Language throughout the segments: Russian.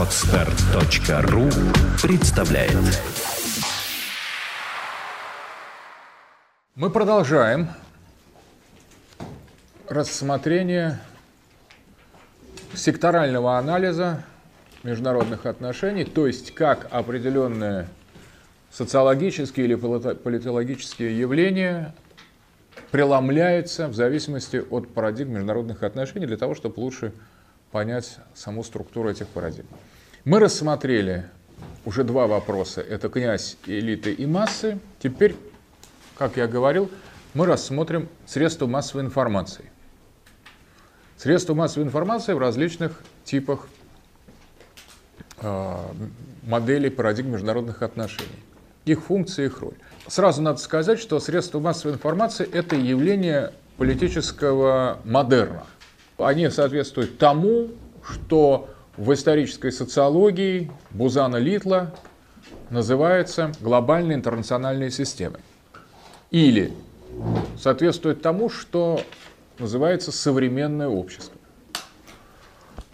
Отстар.ру представляет Мы продолжаем рассмотрение секторального анализа международных отношений, то есть как определенные социологические или политологические явления преломляются в зависимости от парадигм международных отношений для того, чтобы лучше понять саму структуру этих парадигм. Мы рассмотрели уже два вопроса. Это князь, элиты и массы. Теперь, как я говорил, мы рассмотрим средства массовой информации. Средства массовой информации в различных типах э, моделей парадигм международных отношений. Их функции, их роль. Сразу надо сказать, что средства массовой информации – это явление политического модерна – они соответствуют тому, что в исторической социологии Бузана Литла называется глобальной интернациональной системой. Или соответствует тому, что называется современное общество.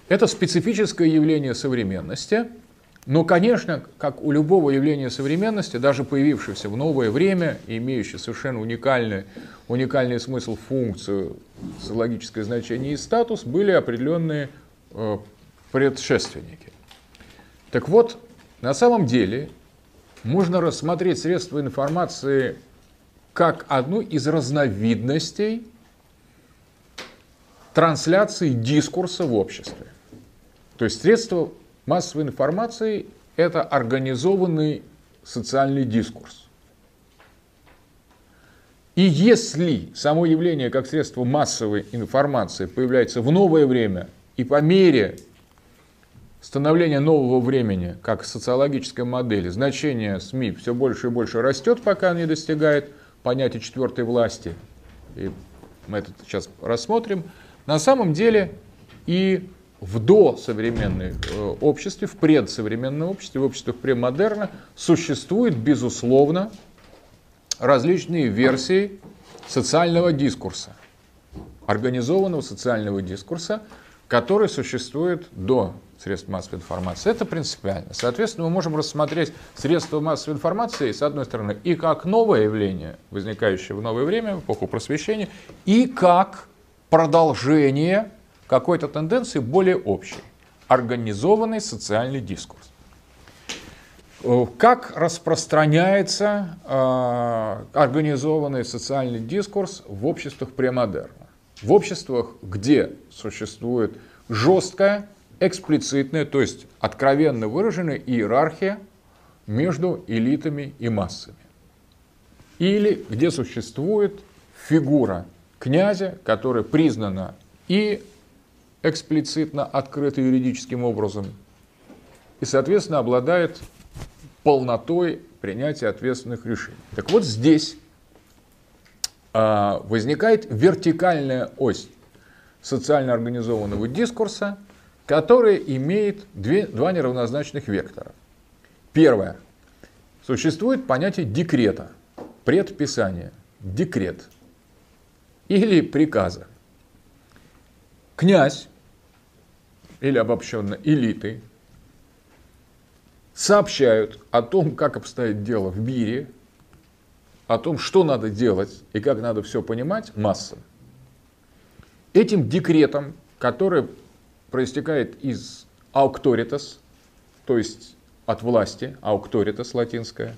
Это специфическое явление современности, но, конечно, как у любого явления современности, даже появившегося в новое время, имеющее совершенно уникальный, уникальный смысл, функцию, социологическое значение и статус, были определенные э, предшественники. Так вот, на самом деле, можно рассмотреть средства информации как одну из разновидностей трансляции дискурса в обществе. То есть средства массовой информации – это организованный социальный дискурс. И если само явление как средство массовой информации появляется в новое время и по мере становления нового времени, как социологической модели, значение СМИ все больше и больше растет, пока не достигает понятия четвертой власти, и мы это сейчас рассмотрим, на самом деле и в досовременном э, обществе, в предсовременном обществе, в обществах премодерна существует, безусловно, различные версии социального дискурса, организованного социального дискурса, который существует до средств массовой информации. Это принципиально. Соответственно, мы можем рассмотреть средства массовой информации, с одной стороны, и как новое явление, возникающее в новое время, в эпоху просвещения, и как продолжение какой-то тенденции более общей. Организованный социальный дискурс. Э, как распространяется э, организованный социальный дискурс в обществах премодерна? В обществах, где существует жесткая, эксплицитная, то есть откровенно выраженная иерархия между элитами и массами. Или где существует фигура князя, которая признана и эксплицитно открыта юридическим образом, и, соответственно, обладает полнотой принятия ответственных решений. Так вот здесь а, возникает вертикальная ось социально организованного дискурса, которая имеет две, два неравнозначных вектора. Первое. Существует понятие декрета, предписания, декрет или приказа. Князь или обобщенно элиты сообщают о том, как обстоит дело в мире, о том, что надо делать и как надо все понимать массам. Этим декретом, который проистекает из аукторитас, то есть от власти, аукторитас латинская,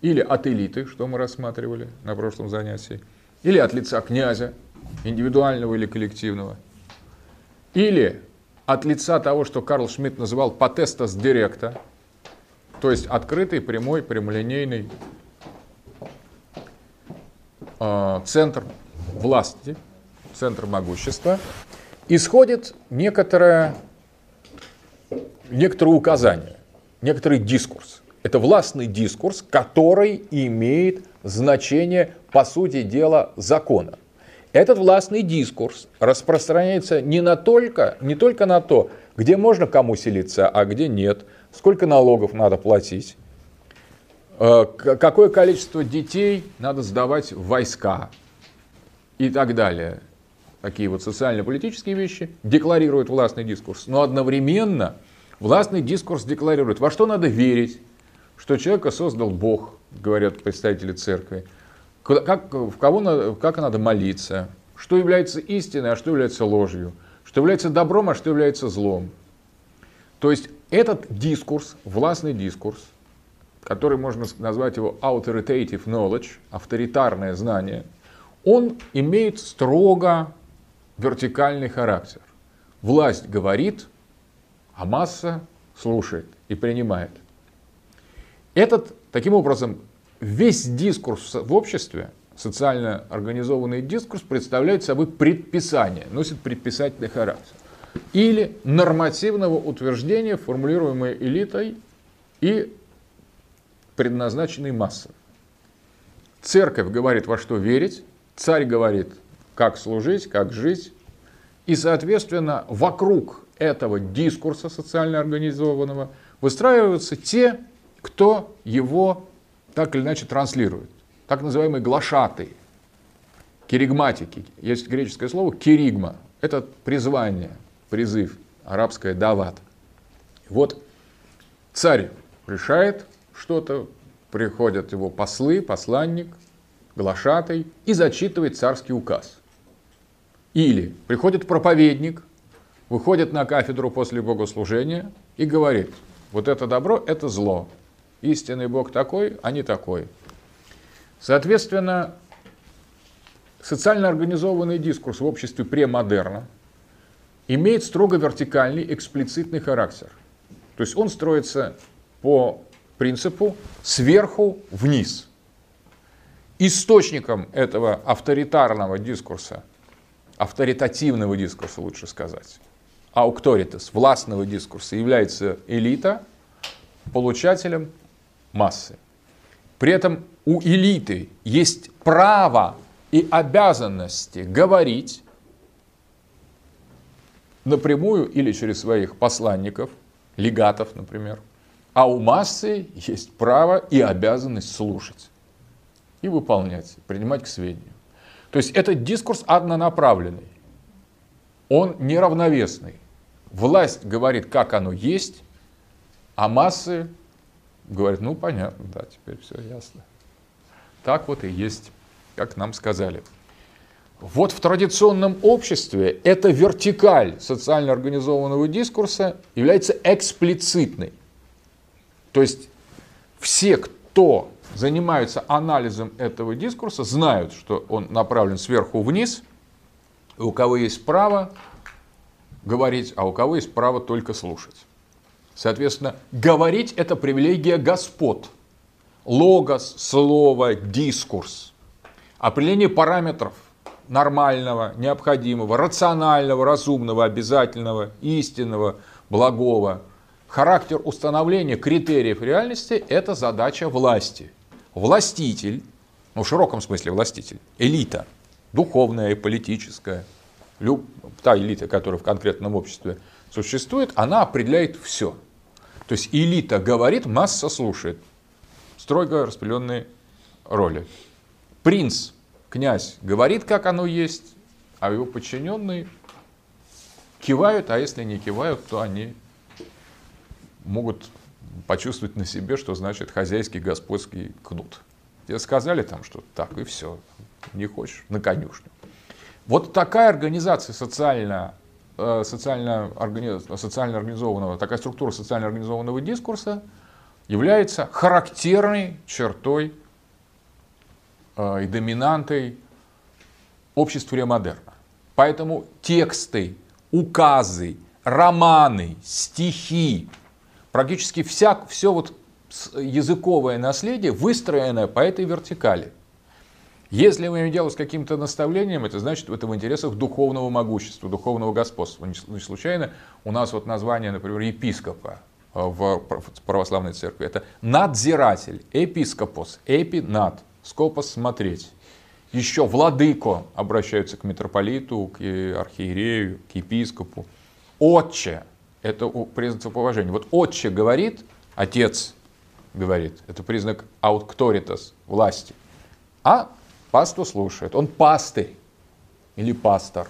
или от элиты, что мы рассматривали на прошлом занятии, или от лица князя, индивидуального или коллективного, или от лица того, что Карл Шмидт называл потестас директа, то есть открытый, прямой, прямолинейный э, центр власти, центр могущества, исходит некоторое, некоторое указание, некоторый дискурс. Это властный дискурс, который имеет значение, по сути дела, закона. Этот властный дискурс распространяется не, на только, не только на то, где можно кому селиться, а где нет – сколько налогов надо платить, э, какое количество детей надо сдавать в войска и так далее. Такие вот социально-политические вещи декларирует властный дискурс. Но одновременно Властный дискурс декларирует, во что надо верить, что человека создал Бог, говорят представители церкви, как, в кого надо, как надо молиться, что является истиной, а что является ложью, что является добром, а что является злом. То есть этот дискурс, властный дискурс, который можно назвать его authoritative knowledge, авторитарное знание, он имеет строго вертикальный характер. Власть говорит, а масса слушает и принимает. Этот, таким образом, весь дискурс в обществе, социально организованный дискурс, представляет собой предписание, носит предписательный характер. Или нормативного утверждения, формулируемое элитой и предназначенной массой. Церковь говорит, во что верить, царь говорит, как служить, как жить. И, соответственно, вокруг этого дискурса социально организованного выстраиваются те, кто его так или иначе транслирует. Так называемые глашатые, киригматики. Есть греческое слово киригма. Это призвание, призыв, арабское дават. Вот царь решает что-то, приходят его послы, посланник, глашатай и зачитывает царский указ. Или приходит проповедник, выходит на кафедру после богослужения и говорит, вот это добро, это зло. Истинный Бог такой, а не такой. Соответственно, социально организованный дискурс в обществе премодерна имеет строго вертикальный, эксплицитный характер. То есть он строится по принципу сверху вниз. Источником этого авторитарного дискурса, авторитативного дискурса лучше сказать, аукторитас, властного дискурса является элита, получателем массы. При этом у элиты есть право и обязанности говорить напрямую или через своих посланников, легатов, например. А у массы есть право и обязанность слушать и выполнять, принимать к сведению. То есть этот дискурс однонаправленный, он неравновесный. Власть говорит, как оно есть, а массы говорят, ну понятно, да, теперь все ясно. Так вот и есть, как нам сказали. Вот в традиционном обществе эта вертикаль социально организованного дискурса является эксплицитной. То есть все, кто занимаются анализом этого дискурса, знают, что он направлен сверху вниз, и у кого есть право говорить, а у кого есть право только слушать. Соответственно, говорить – это привилегия господ. Логос, слово, дискурс. Определение параметров нормального, необходимого, рационального, разумного, обязательного, истинного, благого. Характер установления критериев реальности – это задача власти. Властитель, ну в широком смысле властитель, элита, духовная и политическая, та элита, которая в конкретном обществе существует, она определяет все – то есть элита говорит, масса слушает. Строго распределенные роли. Принц, князь, говорит, как оно есть, а его подчиненные кивают, а если не кивают, то они могут почувствовать на себе, что значит хозяйский господский кнут. Тебе сказали там, что так и все, не хочешь, на конюшню. Вот такая организация социально Э, социально, социально организованного, такая структура социально организованного дискурса является характерной чертой э, и доминантой общества ремодерна. Поэтому тексты, указы, романы, стихи, практически вся, все вот языковое наследие выстроено по этой вертикали – если мы имеем дело с каким-то наставлением, это значит в этом интересах духовного могущества, духовного господства. Не случайно у нас вот название, например, епископа э, в православной церкви. Это надзиратель, епископос, эпи над, скопос смотреть. Еще владыко обращаются к митрополиту, к архиерею, к епископу. Отче, это признак поважения. Вот отче говорит, отец говорит, это признак аукторитас, власти. А Пасту слушает. Он пастырь или пастор,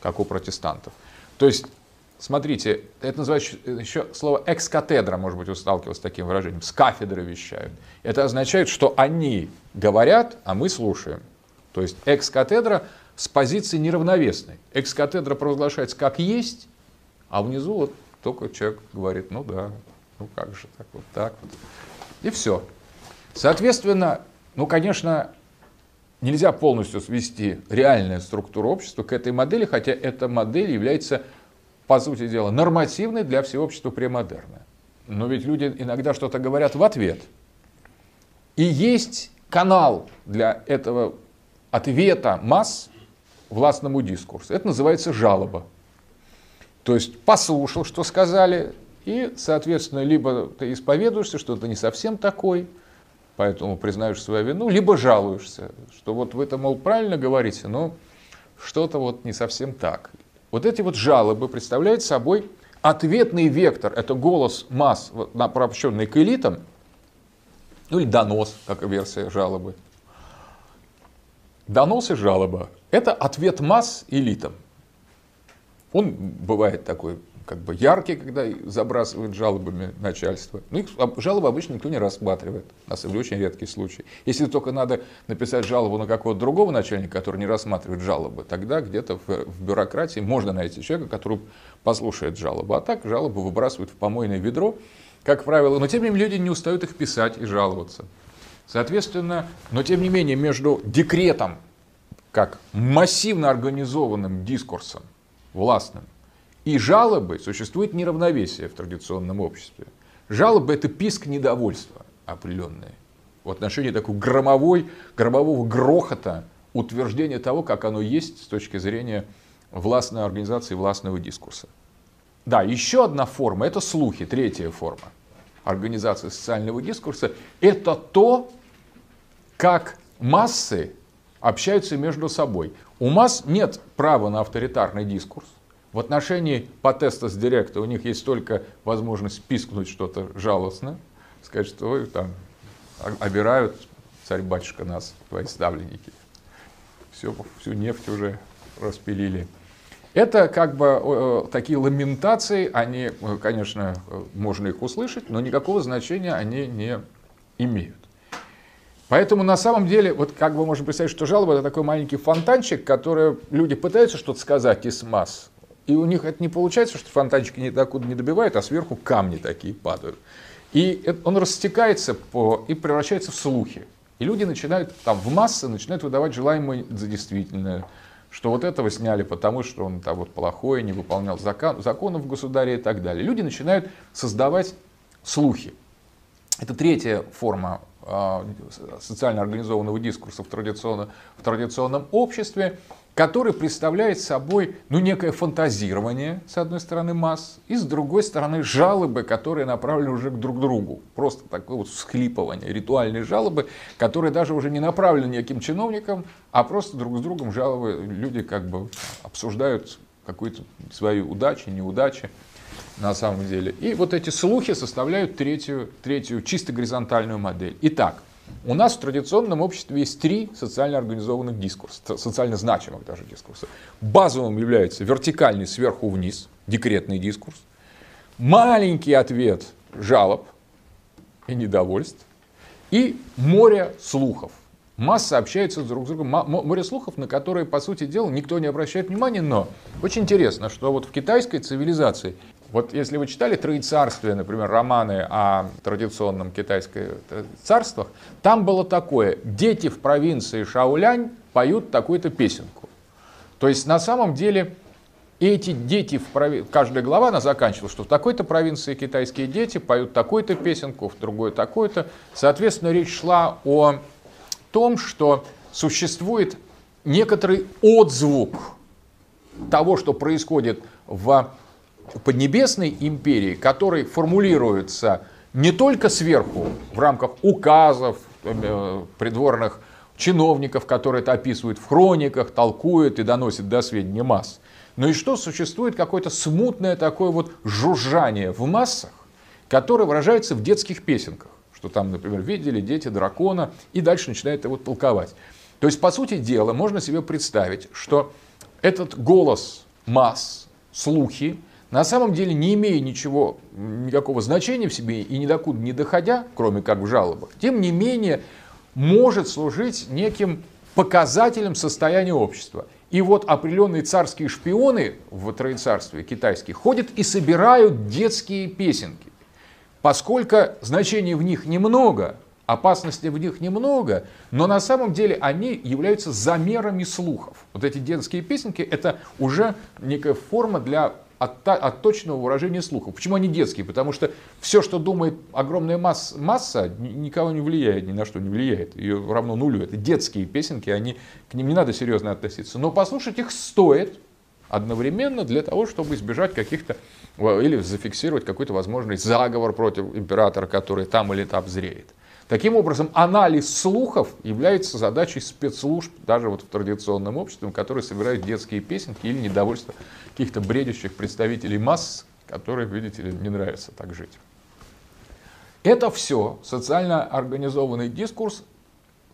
как у протестантов. То есть смотрите, это называется еще слово экс-катедра, может быть, вы сталкивались с таким выражением, с кафедры вещают. Это означает, что они говорят, а мы слушаем. То есть экс-катедра с позиции неравновесной. Экс-катедра провозглашается как есть, а внизу вот только человек говорит, ну да, ну как же так, вот так вот. И все. Соответственно, ну, конечно, нельзя полностью свести реальную структуру общества к этой модели, хотя эта модель является, по сути дела, нормативной для всего общества премодерна. Но ведь люди иногда что-то говорят в ответ. И есть канал для этого ответа масс властному дискурсу. Это называется жалоба. То есть послушал, что сказали, и, соответственно, либо ты исповедуешься, что ты не совсем такой, поэтому признаешь свою вину, либо жалуешься, что вот вы это, мол, правильно говорите, но что-то вот не совсем так. Вот эти вот жалобы представляют собой ответный вектор, это голос масс, обращенный к элитам, ну или донос, как версия жалобы. Донос и жалоба – это ответ масс элитам. Он бывает такой как бы яркий, когда забрасывают жалобами начальство. Ну, их жалобы обычно никто не рассматривает. У нас это очень редкий случай. Если только надо написать жалобу на какого-то другого начальника, который не рассматривает жалобы, тогда где-то в, в бюрократии можно найти человека, который послушает жалобу. А так жалобы выбрасывают в помойное ведро, как правило. Но тем не менее люди не устают их писать и жаловаться. Соответственно, но тем не менее между декретом, как массивно организованным дискурсом, властным, и жалобы существует неравновесие в традиционном обществе. Жалобы – это писк недовольства определенное. В отношении такой громовой, громового грохота утверждения того, как оно есть с точки зрения властной организации, властного дискурса. Да, еще одна форма – это слухи, третья форма организации социального дискурса. Это то, как массы общаются между собой. У масс нет права на авторитарный дискурс. В отношении потеста с директа у них есть только возможность пискнуть что-то жалостно, сказать, что вы там обирают, царь-батюшка, нас, твои ставленники. Все, всю нефть уже распилили. Это как бы такие ламентации, они, э, конечно, можно их услышать, но никакого значения они не имеют. Поэтому на самом деле, вот как бы можно представить, что жалоба это такой маленький фонтанчик, который люди пытаются что-то сказать из масс, и у них это не получается, что фонтанчики не докуда не добивают, а сверху камни такие падают. И он растекается по, и превращается в слухи. И люди начинают там в массы начинают выдавать желаемое за действительное. Что вот этого сняли, потому что он там вот плохой, не выполнял закон, законов государя и так далее. Люди начинают создавать слухи. Это третья форма социально организованного дискурса в, традиционно, в традиционном обществе который представляет собой ну, некое фантазирование, с одной стороны, масс, и с другой стороны, жалобы, которые направлены уже к друг другу. Просто такое вот всхлипывание, ритуальные жалобы, которые даже уже не направлены никаким чиновникам, а просто друг с другом жалобы. Люди как бы обсуждают какую-то свою удачу, неудачи на самом деле. И вот эти слухи составляют третью, третью чисто горизонтальную модель. Итак, у нас в традиционном обществе есть три социально организованных дискурса, социально значимых даже дискурса. Базовым является вертикальный сверху вниз, декретный дискурс, маленький ответ жалоб и недовольств, и море слухов. Масса общается друг с другом, море слухов, на которые, по сути дела, никто не обращает внимания, но очень интересно, что вот в китайской цивилизации вот если вы читали «Троецарствие», например, романы о традиционном китайском царствах, там было такое, дети в провинции Шаолянь поют такую-то песенку. То есть на самом деле эти дети, в прови... каждая глава она заканчивала, что в такой-то провинции китайские дети поют такую-то песенку, в другой такой-то. Соответственно, речь шла о том, что существует некоторый отзвук того, что происходит в Поднебесной империи, который формулируется не только сверху, в рамках указов, э, придворных чиновников, которые это описывают в хрониках, толкуют и доносят до сведения масс, но и что существует какое-то смутное такое вот жужжание в массах, которое выражается в детских песенках, что там, например, видели дети дракона, и дальше начинает его толковать. То есть, по сути дела, можно себе представить, что этот голос масс, слухи, на самом деле не имея ничего, никакого значения в себе и ни докуда не доходя, кроме как в жалобах, тем не менее может служить неким показателем состояния общества. И вот определенные царские шпионы в троецарстве китайские ходят и собирают детские песенки. Поскольку значений в них немного, опасности в них немного, но на самом деле они являются замерами слухов. Вот эти детские песенки это уже некая форма для от, от точного выражения слухов. Почему они детские? Потому что все, что думает огромная масса, масса, никого не влияет, ни на что не влияет. Ее равно нулю. Это детские песенки, они, к ним не надо серьезно относиться. Но послушать их стоит одновременно для того, чтобы избежать каких-то или зафиксировать какой-то возможный заговор против императора, который там или там зреет. Таким образом, анализ слухов является задачей спецслужб, даже вот в традиционном обществе, которые собирают детские песенки или недовольство каких-то бредящих представителей масс, которые, видите ли, не нравится так жить. Это все социально организованный дискурс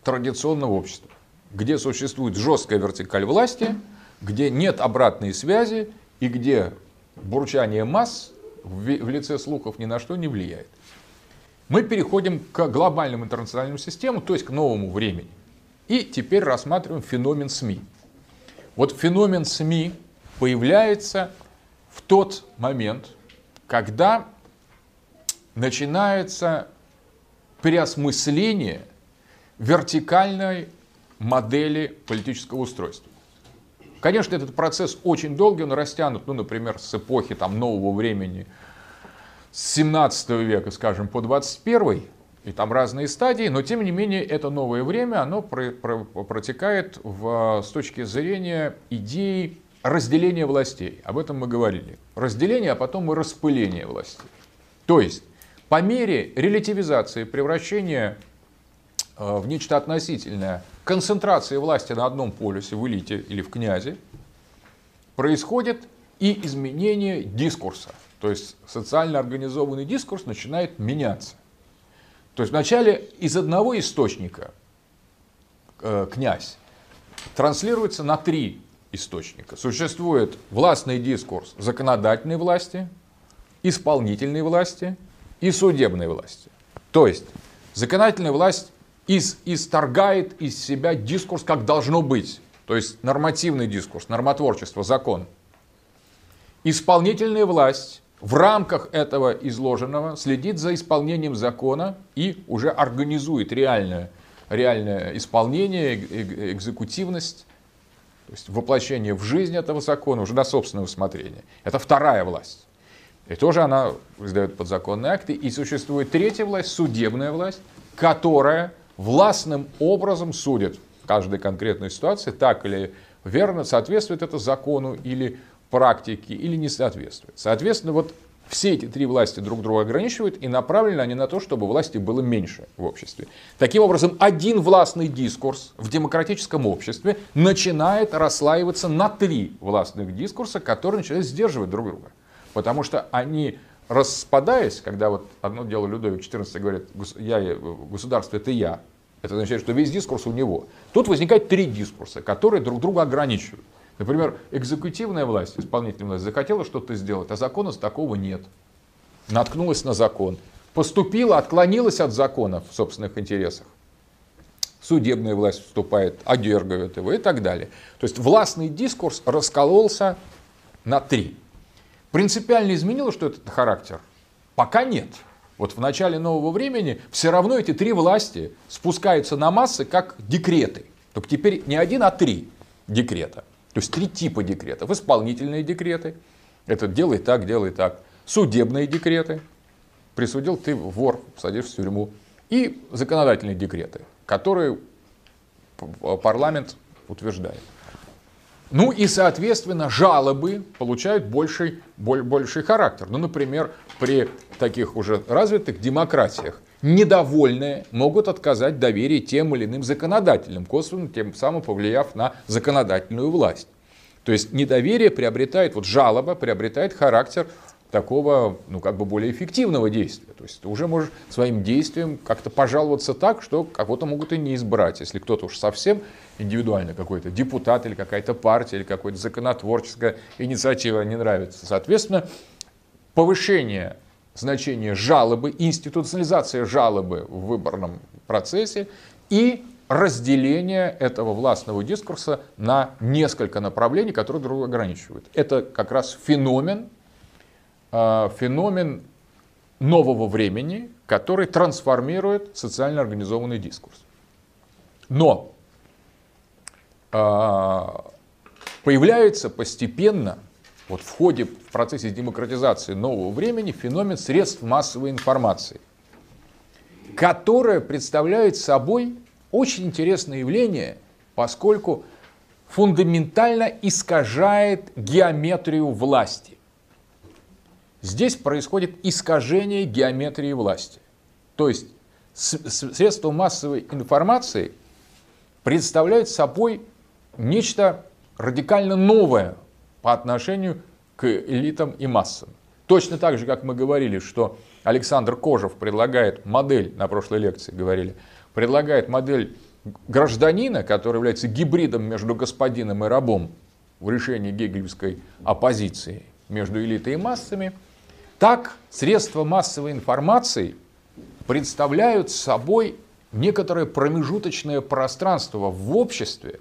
традиционного общества, где существует жесткая вертикаль власти, где нет обратной связи и где бурчание масс в лице слухов ни на что не влияет мы переходим к глобальным интернациональным системам, то есть к новому времени. И теперь рассматриваем феномен СМИ. Вот феномен СМИ появляется в тот момент, когда начинается переосмысление вертикальной модели политического устройства. Конечно, этот процесс очень долгий, он растянут, ну, например, с эпохи там, нового времени – с 17 века, скажем, по 21, и там разные стадии, но тем не менее это новое время, оно про, про, протекает в, с точки зрения идеи разделения властей. Об этом мы говорили. Разделение, а потом и распыление властей. То есть по мере релятивизации, превращения э, в нечто относительное, концентрации власти на одном полюсе, в элите или в князе, происходит и изменение дискурса. То есть социально организованный дискурс начинает меняться. То есть вначале из одного источника э, князь транслируется на три источника. Существует властный дискурс законодательной власти, исполнительной власти и судебной власти. То есть законодательная власть из, исторгает из себя дискурс, как должно быть. То есть нормативный дискурс, нормотворчество, закон. Исполнительная власть в рамках этого изложенного следит за исполнением закона и уже организует реальное, реальное исполнение, экзекутивность, то есть воплощение в жизнь этого закона уже на собственное усмотрение. Это вторая власть. И тоже она издает подзаконные акты. И существует третья власть, судебная власть, которая властным образом судит в каждой конкретной ситуации, так или верно, соответствует это закону или практики или не соответствует. Соответственно, вот все эти три власти друг друга ограничивают, и направлены они на то, чтобы власти было меньше в обществе. Таким образом, один властный дискурс в демократическом обществе начинает расслаиваться на три властных дискурса, которые начинают сдерживать друг друга. Потому что они, распадаясь, когда вот одно дело Людовик XIV говорит, я, государство это я, это означает, что весь дискурс у него. Тут возникает три дискурса, которые друг друга ограничивают. Например, экзекутивная власть, исполнительная власть захотела что-то сделать, а закона такого нет. Наткнулась на закон. Поступила, отклонилась от закона в собственных интересах. Судебная власть вступает, одергивает его и так далее. То есть властный дискурс раскололся на три. Принципиально изменило, что этот характер? Пока нет. Вот в начале нового времени все равно эти три власти спускаются на массы как декреты. Только теперь не один, а три декрета. То есть три типа декретов. Исполнительные декреты. Это делай так, делай так. Судебные декреты. Присудил ты вор, садишь в тюрьму. И законодательные декреты, которые парламент утверждает. Ну и, соответственно, жалобы получают больший, больший характер. Ну, например, при таких уже развитых демократиях недовольные могут отказать доверие тем или иным законодателям, косвенно тем самым повлияв на законодательную власть. То есть недоверие приобретает, вот жалоба приобретает характер такого, ну, как бы более эффективного действия. То есть ты уже можешь своим действием как-то пожаловаться так, что кого-то могут и не избрать. Если кто-то уж совсем индивидуально какой-то депутат или какая-то партия или какая-то законотворческая инициатива не нравится. Соответственно, повышение значения жалобы, институционализация жалобы в выборном процессе и разделение этого властного дискурса на несколько направлений, которые друг друга ограничивают. Это как раз феномен, а, феномен нового времени, который трансформирует социально организованный дискурс. Но а, появляется постепенно вот в ходе, в процессе демократизации нового времени феномен средств массовой информации, которое представляет собой очень интересное явление, поскольку фундаментально искажает геометрию власти. Здесь происходит искажение геометрии власти. То есть средства массовой информации представляют собой нечто радикально новое по отношению к элитам и массам. Точно так же, как мы говорили, что Александр Кожев предлагает модель, на прошлой лекции говорили, предлагает модель гражданина, который является гибридом между господином и рабом в решении гегельевской оппозиции между элитой и массами, так средства массовой информации представляют собой некоторое промежуточное пространство в обществе,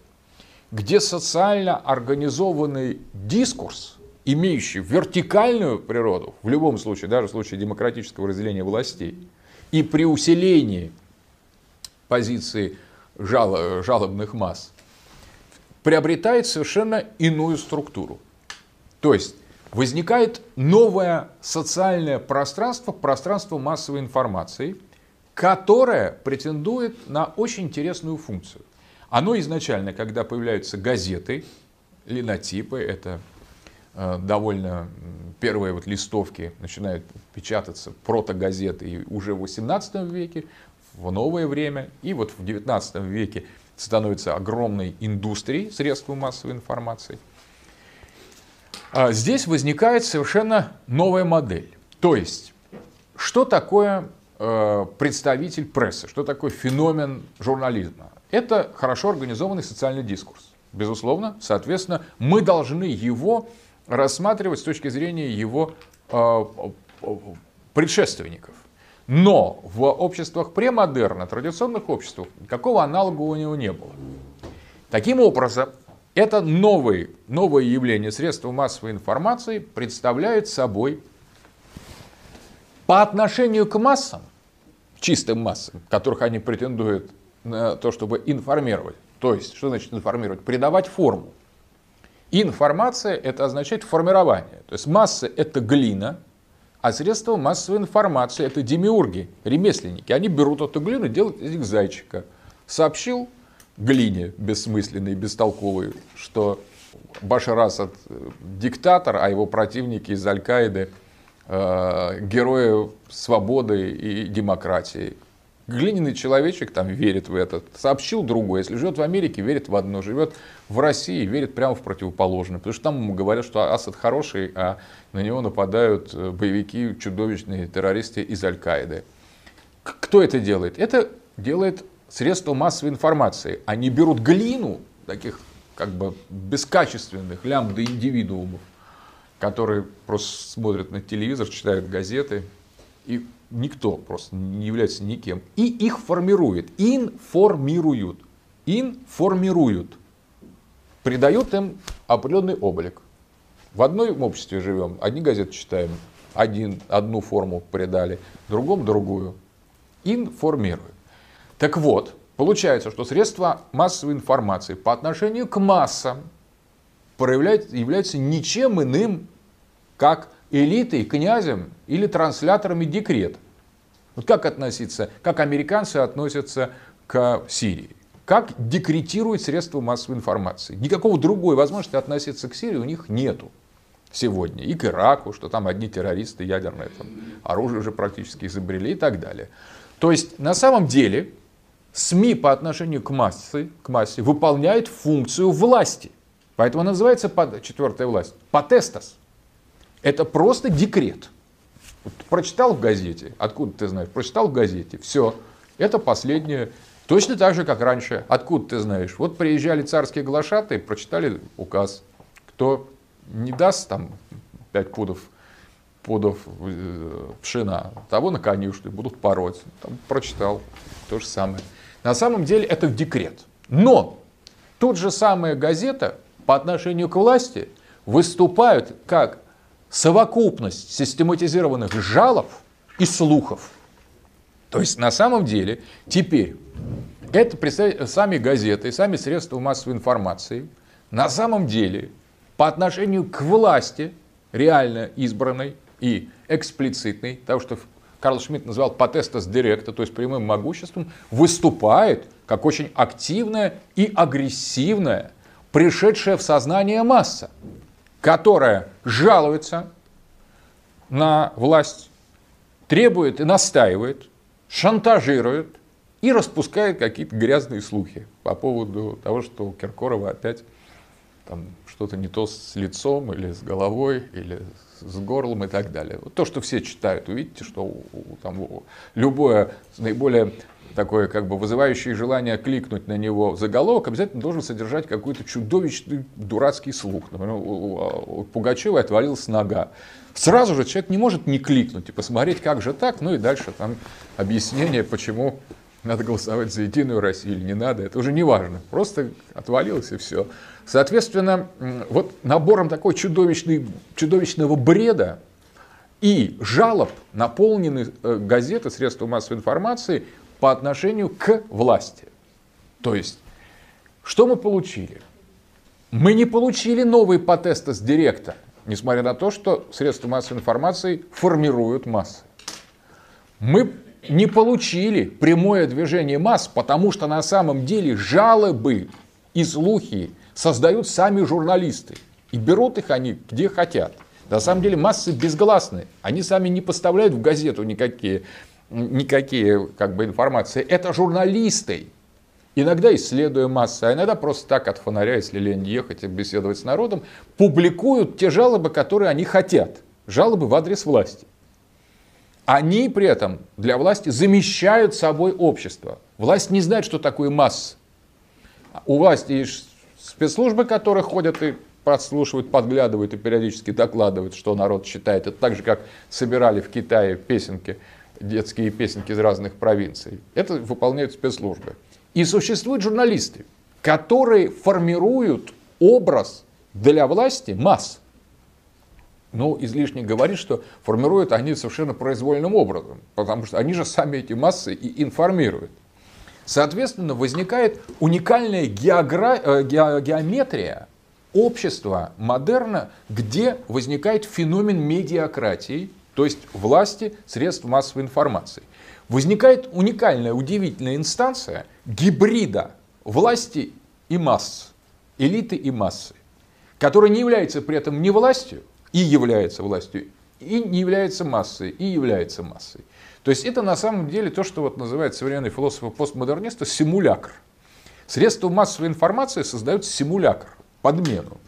где социально организованный дискурс, имеющий вертикальную природу, в любом случае, даже в случае демократического разделения властей, и при усилении позиции жалобных масс, приобретает совершенно иную структуру. То есть возникает новое социальное пространство, пространство массовой информации, которое претендует на очень интересную функцию. Оно изначально, когда появляются газеты, линотипы, это э, довольно первые вот листовки начинают печататься, протогазеты уже в 18 веке, в новое время, и вот в 19 веке становится огромной индустрией средств массовой информации. А здесь возникает совершенно новая модель. То есть, что такое э, представитель прессы, что такое феномен журнализма? Это хорошо организованный социальный дискурс. Безусловно, соответственно, мы должны его рассматривать с точки зрения его э, предшественников. Но в обществах премодерна, традиционных обществах, никакого аналога у него не было. Таким образом, это новые, новое явление средства массовой информации представляет собой по отношению к массам, чистым массам, которых они претендуют на то, чтобы информировать. То есть, что значит информировать? Придавать форму. Информация – это означает формирование. То есть масса – это глина, а средства массовой информации – это демиурги, ремесленники. Они берут эту глину и делают из них зайчика. Сообщил глине бессмысленной, бестолковой, что Башар Асад диктатор, а его противники из Аль-Каиды э, герои свободы и демократии. Глиняный человечек там верит в это. Сообщил другое. Если живет в Америке, верит в одно. Живет в России, верит прямо в противоположное. Потому что там ему говорят, что Асад хороший, а на него нападают э, боевики, чудовищные террористы из Аль-Каиды. Кто это делает? Это делает средства массовой информации. Они берут глину таких как бы бескачественных лямбда индивидуумов, которые просто смотрят на телевизор, читают газеты и никто просто не является никем. И их формирует, информируют, информируют, придают им определенный облик. В одном обществе живем, одни газеты читаем, один, одну форму придали, другому другую. Информируют. Так вот, получается, что средства массовой информации по отношению к массам проявляют, являются ничем иным, как элитой, князем или трансляторами декрет. Вот как относиться, как американцы относятся к Сирии? Как декретируют средства массовой информации? Никакого другой возможности относиться к Сирии у них нету сегодня. И к Ираку, что там одни террористы ядерное там, оружие уже практически изобрели и так далее. То есть на самом деле СМИ по отношению к массе, к массе выполняют функцию власти. Поэтому она называется четвертая власть. Потестас. Это просто декрет. Вот прочитал в газете, откуда ты знаешь? Прочитал в газете, все. Это последнее. Точно так же, как раньше. Откуда ты знаешь? Вот приезжали царские глашатые, прочитали указ. Кто не даст там 5 пудов пудов э, пшена, того на конюшне будут пороть. Там прочитал то же самое. На самом деле это декрет. Но тут же самая газета по отношению к власти выступают как совокупность систематизированных жалоб и слухов. То есть на самом деле теперь это сами газеты, сами средства массовой информации на самом деле по отношению к власти, реально избранной и эксплицитной, того, что Карл Шмидт назвал потестас директа, то есть прямым могуществом, выступает как очень активная и агрессивная, пришедшая в сознание масса, которая жалуется на власть, требует и настаивает, шантажирует и распускает какие-то грязные слухи по поводу того, что у Киркорова опять там что-то не то с лицом или с головой, или с горлом и так далее. Вот то, что все читают, увидите, что там любое наиболее такое как бы вызывающее желание кликнуть на него заголовок, обязательно должен содержать какой-то чудовищный дурацкий слух. Например, у Пугачева отвалилась нога. Сразу же человек не может не кликнуть и посмотреть, как же так, ну и дальше там объяснение, почему надо голосовать за Единую Россию или не надо, это уже не важно. Просто отвалилось и все. Соответственно, вот набором такой чудовищный, чудовищного бреда и жалоб наполнены э, газеты, средства массовой информации по отношению к власти. То есть, что мы получили? Мы не получили новый потестос директа, несмотря на то, что средства массовой информации формируют массы. Мы не получили прямое движение масс, потому что на самом деле жалобы и слухи создают сами журналисты. И берут их они где хотят. На самом деле массы безгласны. Они сами не поставляют в газету никакие никакие как бы, информации. Это журналисты, иногда исследуя массы, а иногда просто так от фонаря, если лень ехать и беседовать с народом, публикуют те жалобы, которые они хотят. Жалобы в адрес власти. Они при этом для власти замещают собой общество. Власть не знает, что такое масса. У власти есть спецслужбы, которые ходят и подслушивают, подглядывают и периодически докладывают, что народ считает. Это так же, как собирали в Китае песенки детские песенки из разных провинций. Это выполняют спецслужбы. И существуют журналисты, которые формируют образ для власти масс. Но излишне говорить, что формируют они совершенно произвольным образом, потому что они же сами эти массы и информируют. Соответственно, возникает уникальная геогра... Э, геометрия общества модерна, где возникает феномен медиакратии, то есть власти средств массовой информации. Возникает уникальная, удивительная инстанция гибрида власти и масс, элиты и массы, которая не является при этом не властью, и является властью, и не является массой, и является массой. То есть это на самом деле то, что вот называют современные философы постмодернисты симулякр. Средства массовой информации создают симулякр, подмену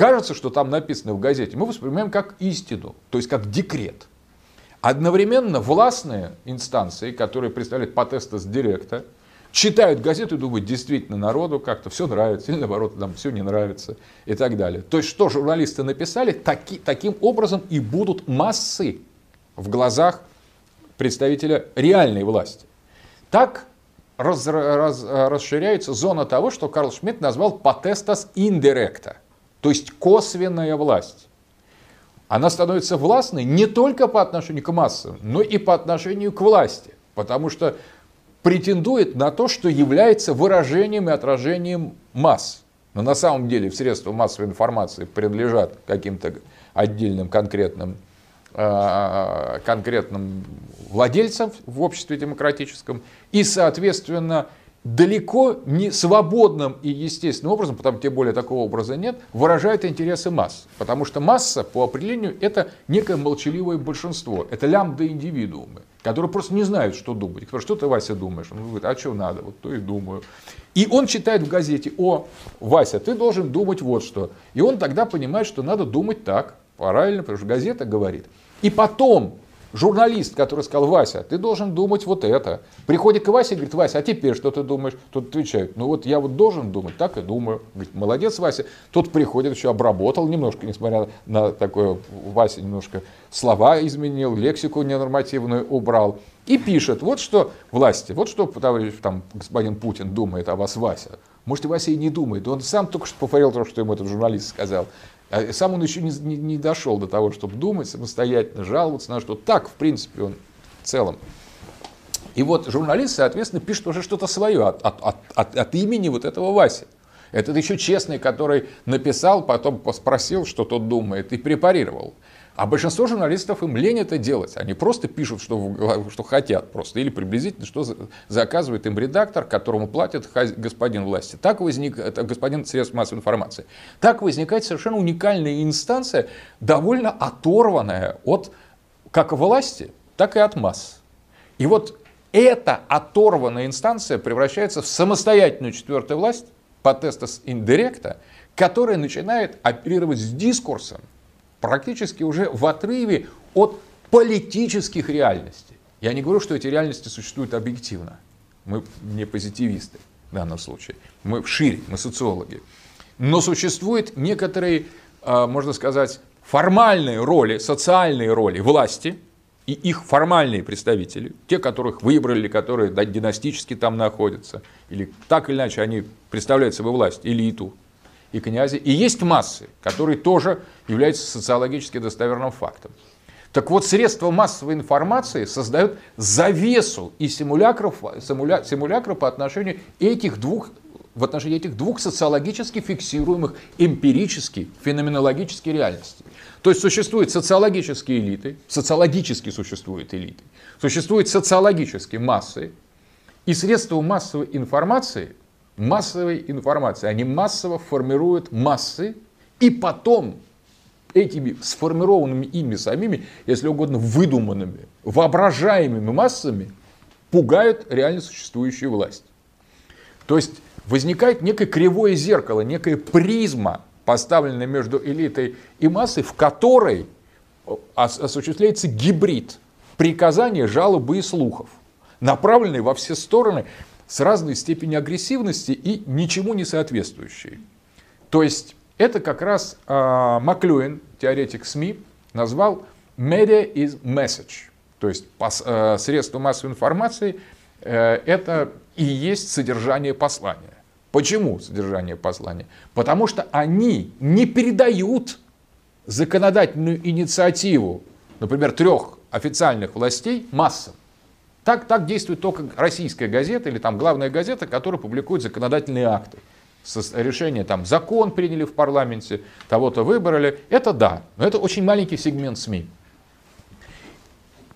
кажется, что там написано в газете, мы воспринимаем как истину, то есть как декрет. Одновременно властные инстанции, которые представляют потестас директа, читают газету и думают, действительно, народу как-то все нравится, или наоборот, нам все не нравится и так далее. То есть, что журналисты написали, таки, таким образом и будут массы в глазах представителя реальной власти. Так раз, раз, расширяется зона того, что Карл Шмидт назвал потестас индиректа то есть косвенная власть. Она становится властной не только по отношению к массам, но и по отношению к власти, потому что претендует на то, что является выражением и отражением масс. Но на самом деле в средства массовой информации принадлежат каким-то отдельным конкретным, а, конкретным владельцам в обществе демократическом. И, соответственно, далеко не свободным и естественным образом, потому тем более такого образа нет, выражает интересы масс. Потому что масса по определению это некое молчаливое большинство, это лямбда индивидуумы, которые просто не знают, что думать. Кто, что ты, Вася, думаешь? Он говорит, а что надо? Вот то и думаю. И он читает в газете, о, Вася, ты должен думать вот что. И он тогда понимает, что надо думать так, правильно, потому что газета говорит. И потом Журналист, который сказал, Вася, ты должен думать вот это. Приходит к Васе и говорит, Вася, а теперь что ты думаешь? Тот отвечает, ну вот я вот должен думать, так и думаю. Говорит, молодец, Вася. Тот приходит, еще обработал немножко, несмотря на такое, Вася немножко слова изменил, лексику ненормативную убрал. И пишет, вот что власти, вот что товарищ там, господин Путин думает о вас, Вася. Может, и Вася и не думает. Он сам только что повторил то, что ему этот журналист сказал. А сам он еще не, не, не дошел до того, чтобы думать самостоятельно, жаловаться на что. Так, в принципе, он в целом. И вот журналист, соответственно, пишет уже что-то свое от, от, от, от имени вот этого Васи. Это еще честный, который написал, потом спросил, что тот думает, и препарировал. А большинство журналистов им лень это делать. Они просто пишут, что, что хотят просто. Или приблизительно, что заказывает им редактор, которому платит господин власти. Так возникает, это господин средств массовой информации. Так возникает совершенно уникальная инстанция, довольно оторванная от как власти, так и от масс. И вот эта оторванная инстанция превращается в самостоятельную четвертую власть по тесту индиректа, которая начинает оперировать с дискурсом, практически уже в отрыве от политических реальностей. Я не говорю, что эти реальности существуют объективно. Мы не позитивисты в данном случае. Мы шире, мы социологи. Но существуют некоторые, а, можно сказать, формальные роли, социальные роли власти и их формальные представители, те, которых выбрали, которые династически там находятся, или так или иначе они представляют собой власть, элиту, и князи, и есть массы, которые тоже являются социологически достоверным фактом. Так вот, средства массовой информации создают завесу и симулякров, симуля, симулякров по отношению этих двух в отношении этих двух социологически фиксируемых эмпирически, феноменологически реальностей. То есть существуют социологические элиты, социологически существуют элиты, существуют социологические массы, и средства массовой информации массовой информации. Они массово формируют массы, и потом этими сформированными ими самими, если угодно, выдуманными, воображаемыми массами пугают реально существующую власть. То есть возникает некое кривое зеркало, некая призма, поставленная между элитой и массой, в которой осуществляется гибрид приказания, жалобы и слухов, направленные во все стороны с разной степенью агрессивности и ничему не соответствующие. То есть это как раз э, Маклюин, теоретик СМИ, назвал media is message. То есть пос, э, средства массовой информации э, это и есть содержание послания. Почему содержание послания? Потому что они не передают законодательную инициативу, например, трех официальных властей массам. Так, так действует только российская газета или там главная газета, которая публикует законодательные акты. Решение там, закон приняли в парламенте, того-то выбрали. Это да, но это очень маленький сегмент СМИ.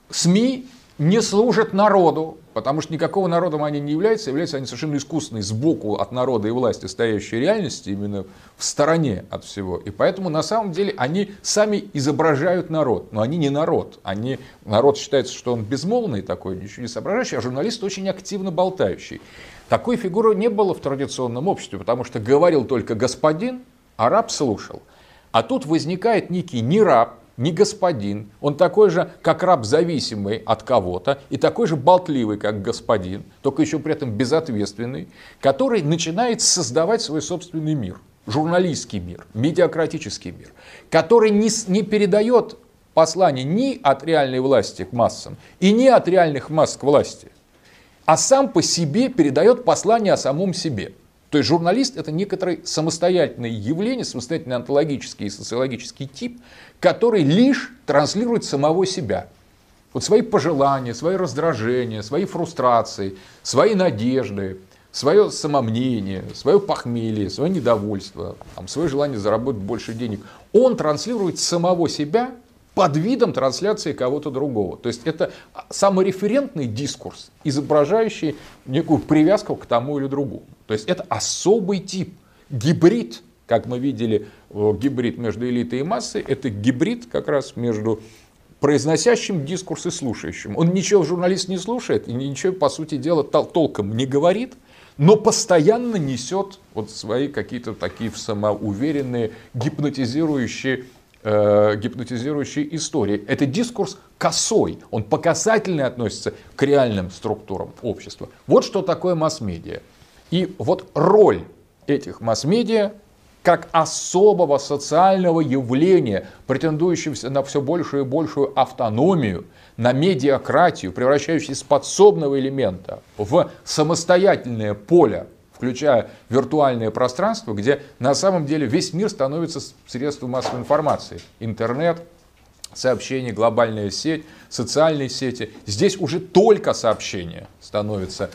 СМИ не служат народу, потому что никакого народом они не являются, являются они совершенно искусственной сбоку от народа и власти стоящей реальности, именно в стороне от всего. И поэтому на самом деле они сами изображают народ, но они не народ. Они, народ считается, что он безмолвный такой, ничего не соображающий, а журналист очень активно болтающий. Такой фигуры не было в традиционном обществе, потому что говорил только господин, а раб слушал. А тут возникает некий не раб, не господин, он такой же, как раб, зависимый от кого-то, и такой же болтливый, как господин, только еще при этом безответственный, который начинает создавать свой собственный мир, журналистский мир, медиакратический мир, который не, не передает послание ни от реальной власти к массам и ни от реальных масс к власти, а сам по себе передает послание о самом себе – то есть журналист это некоторое самостоятельное явление, самостоятельный онтологический и социологический тип, который лишь транслирует самого себя. Вот свои пожелания, свои раздражения, свои фрустрации, свои надежды, свое самомнение, свое похмелье, свое недовольство, там, свое желание заработать больше денег. Он транслирует самого себя под видом трансляции кого-то другого. То есть это самореферентный дискурс, изображающий некую привязку к тому или другому. То есть это особый тип, гибрид, как мы видели, гибрид между элитой и массой, это гибрид как раз между произносящим дискурс и слушающим. Он ничего журналист не слушает и ничего, по сути дела, толком не говорит, но постоянно несет вот свои какие-то такие самоуверенные, гипнотизирующие э, гипнотизирующей истории. Это дискурс косой, он показательный относится к реальным структурам общества. Вот что такое масс-медиа. И вот роль этих масс-медиа как особого социального явления, претендующегося на все большую и большую автономию, на медиакратию, превращающуюся из подсобного элемента в самостоятельное поле, включая виртуальное пространство, где на самом деле весь мир становится средством массовой информации. Интернет, сообщения, глобальная сеть, социальные сети. Здесь уже только сообщения становятся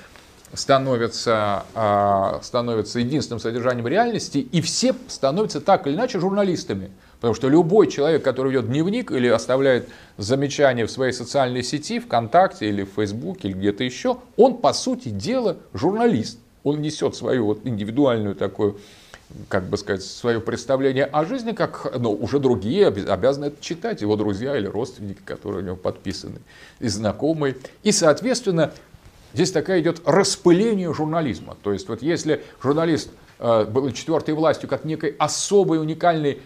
становится, а, становится единственным содержанием реальности, и все становятся так или иначе журналистами. Потому что любой человек, который ведет дневник или оставляет замечания в своей социальной сети, ВКонтакте или в Фейсбуке или где-то еще, он, по сути дела, журналист. Он несет свою вот индивидуальную такую как бы сказать, свое представление о жизни, как ну, уже другие обязаны это читать, его друзья или родственники, которые у него подписаны, и знакомые. И, соответственно, Здесь такая идет распыление журнализма. То есть вот если журналист э, был четвертой властью как некой особой, уникальной,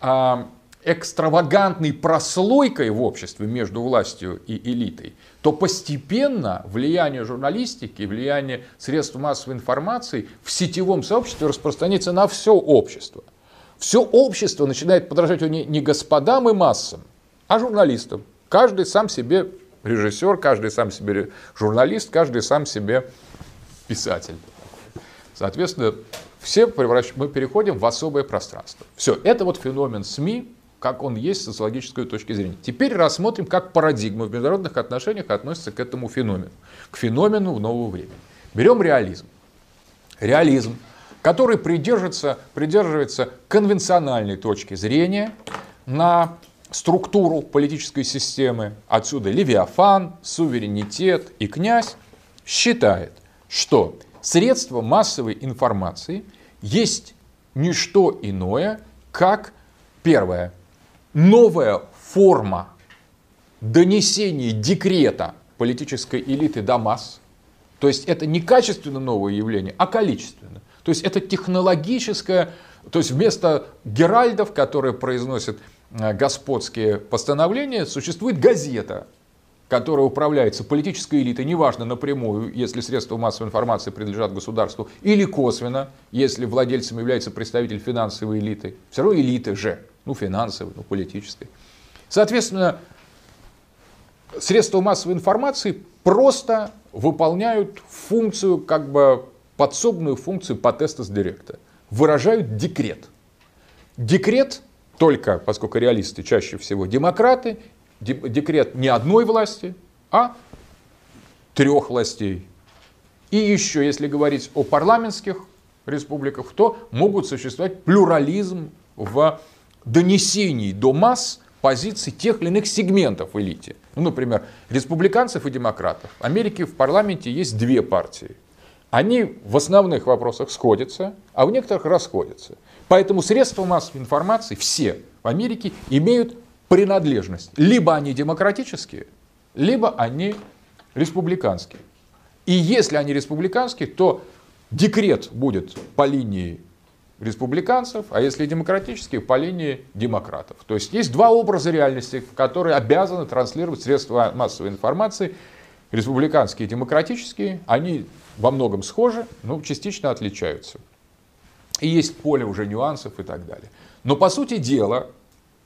э, экстравагантной прослойкой в обществе между властью и элитой, то постепенно влияние журналистики, влияние средств массовой информации в сетевом сообществе распространяется на все общество. Все общество начинает подражать не господам и массам, а журналистам. Каждый сам себе режиссер, каждый сам себе журналист, каждый сам себе писатель. Соответственно, все превращ... мы переходим в особое пространство. Все, это вот феномен СМИ, как он есть с социологической точки зрения. Теперь рассмотрим, как парадигма в международных отношениях относится к этому феномену, к феномену в нового времени. Берем реализм. Реализм, который придерживается, придерживается конвенциональной точки зрения на структуру политической системы, отсюда Левиафан, суверенитет и князь, считает, что средства массовой информации есть не что иное, как первое, новая форма донесения декрета политической элиты до масс. То есть это не качественно новое явление, а количественно. То есть это технологическое, то есть вместо геральдов, которые произносят Э, господские постановления, существует газета, которая управляется политической элитой, неважно напрямую, если средства массовой информации принадлежат государству, или косвенно, если владельцем является представитель финансовой элиты. Все равно элиты же, ну финансовой, ну политической. Соответственно, средства массовой информации просто выполняют функцию, как бы подсобную функцию по тесту с директа. Выражают декрет. Декрет только, поскольку реалисты чаще всего демократы, декрет не одной власти, а трех властей. И еще, если говорить о парламентских республиках, то могут существовать плюрализм в донесении до масс позиций тех или иных сегментов в элите. Ну, например, республиканцев и демократов. В Америке в парламенте есть две партии. Они в основных вопросах сходятся, а в некоторых расходятся. Поэтому средства массовой информации все в Америке имеют принадлежность. Либо они демократические, либо они республиканские. И если они республиканские, то декрет будет по линии республиканцев, а если демократические, по линии демократов. То есть есть два образа реальности, которые обязаны транслировать средства массовой информации. Республиканские и демократические, они во многом схожи, но частично отличаются. И есть поле уже нюансов и так далее. Но по сути дела,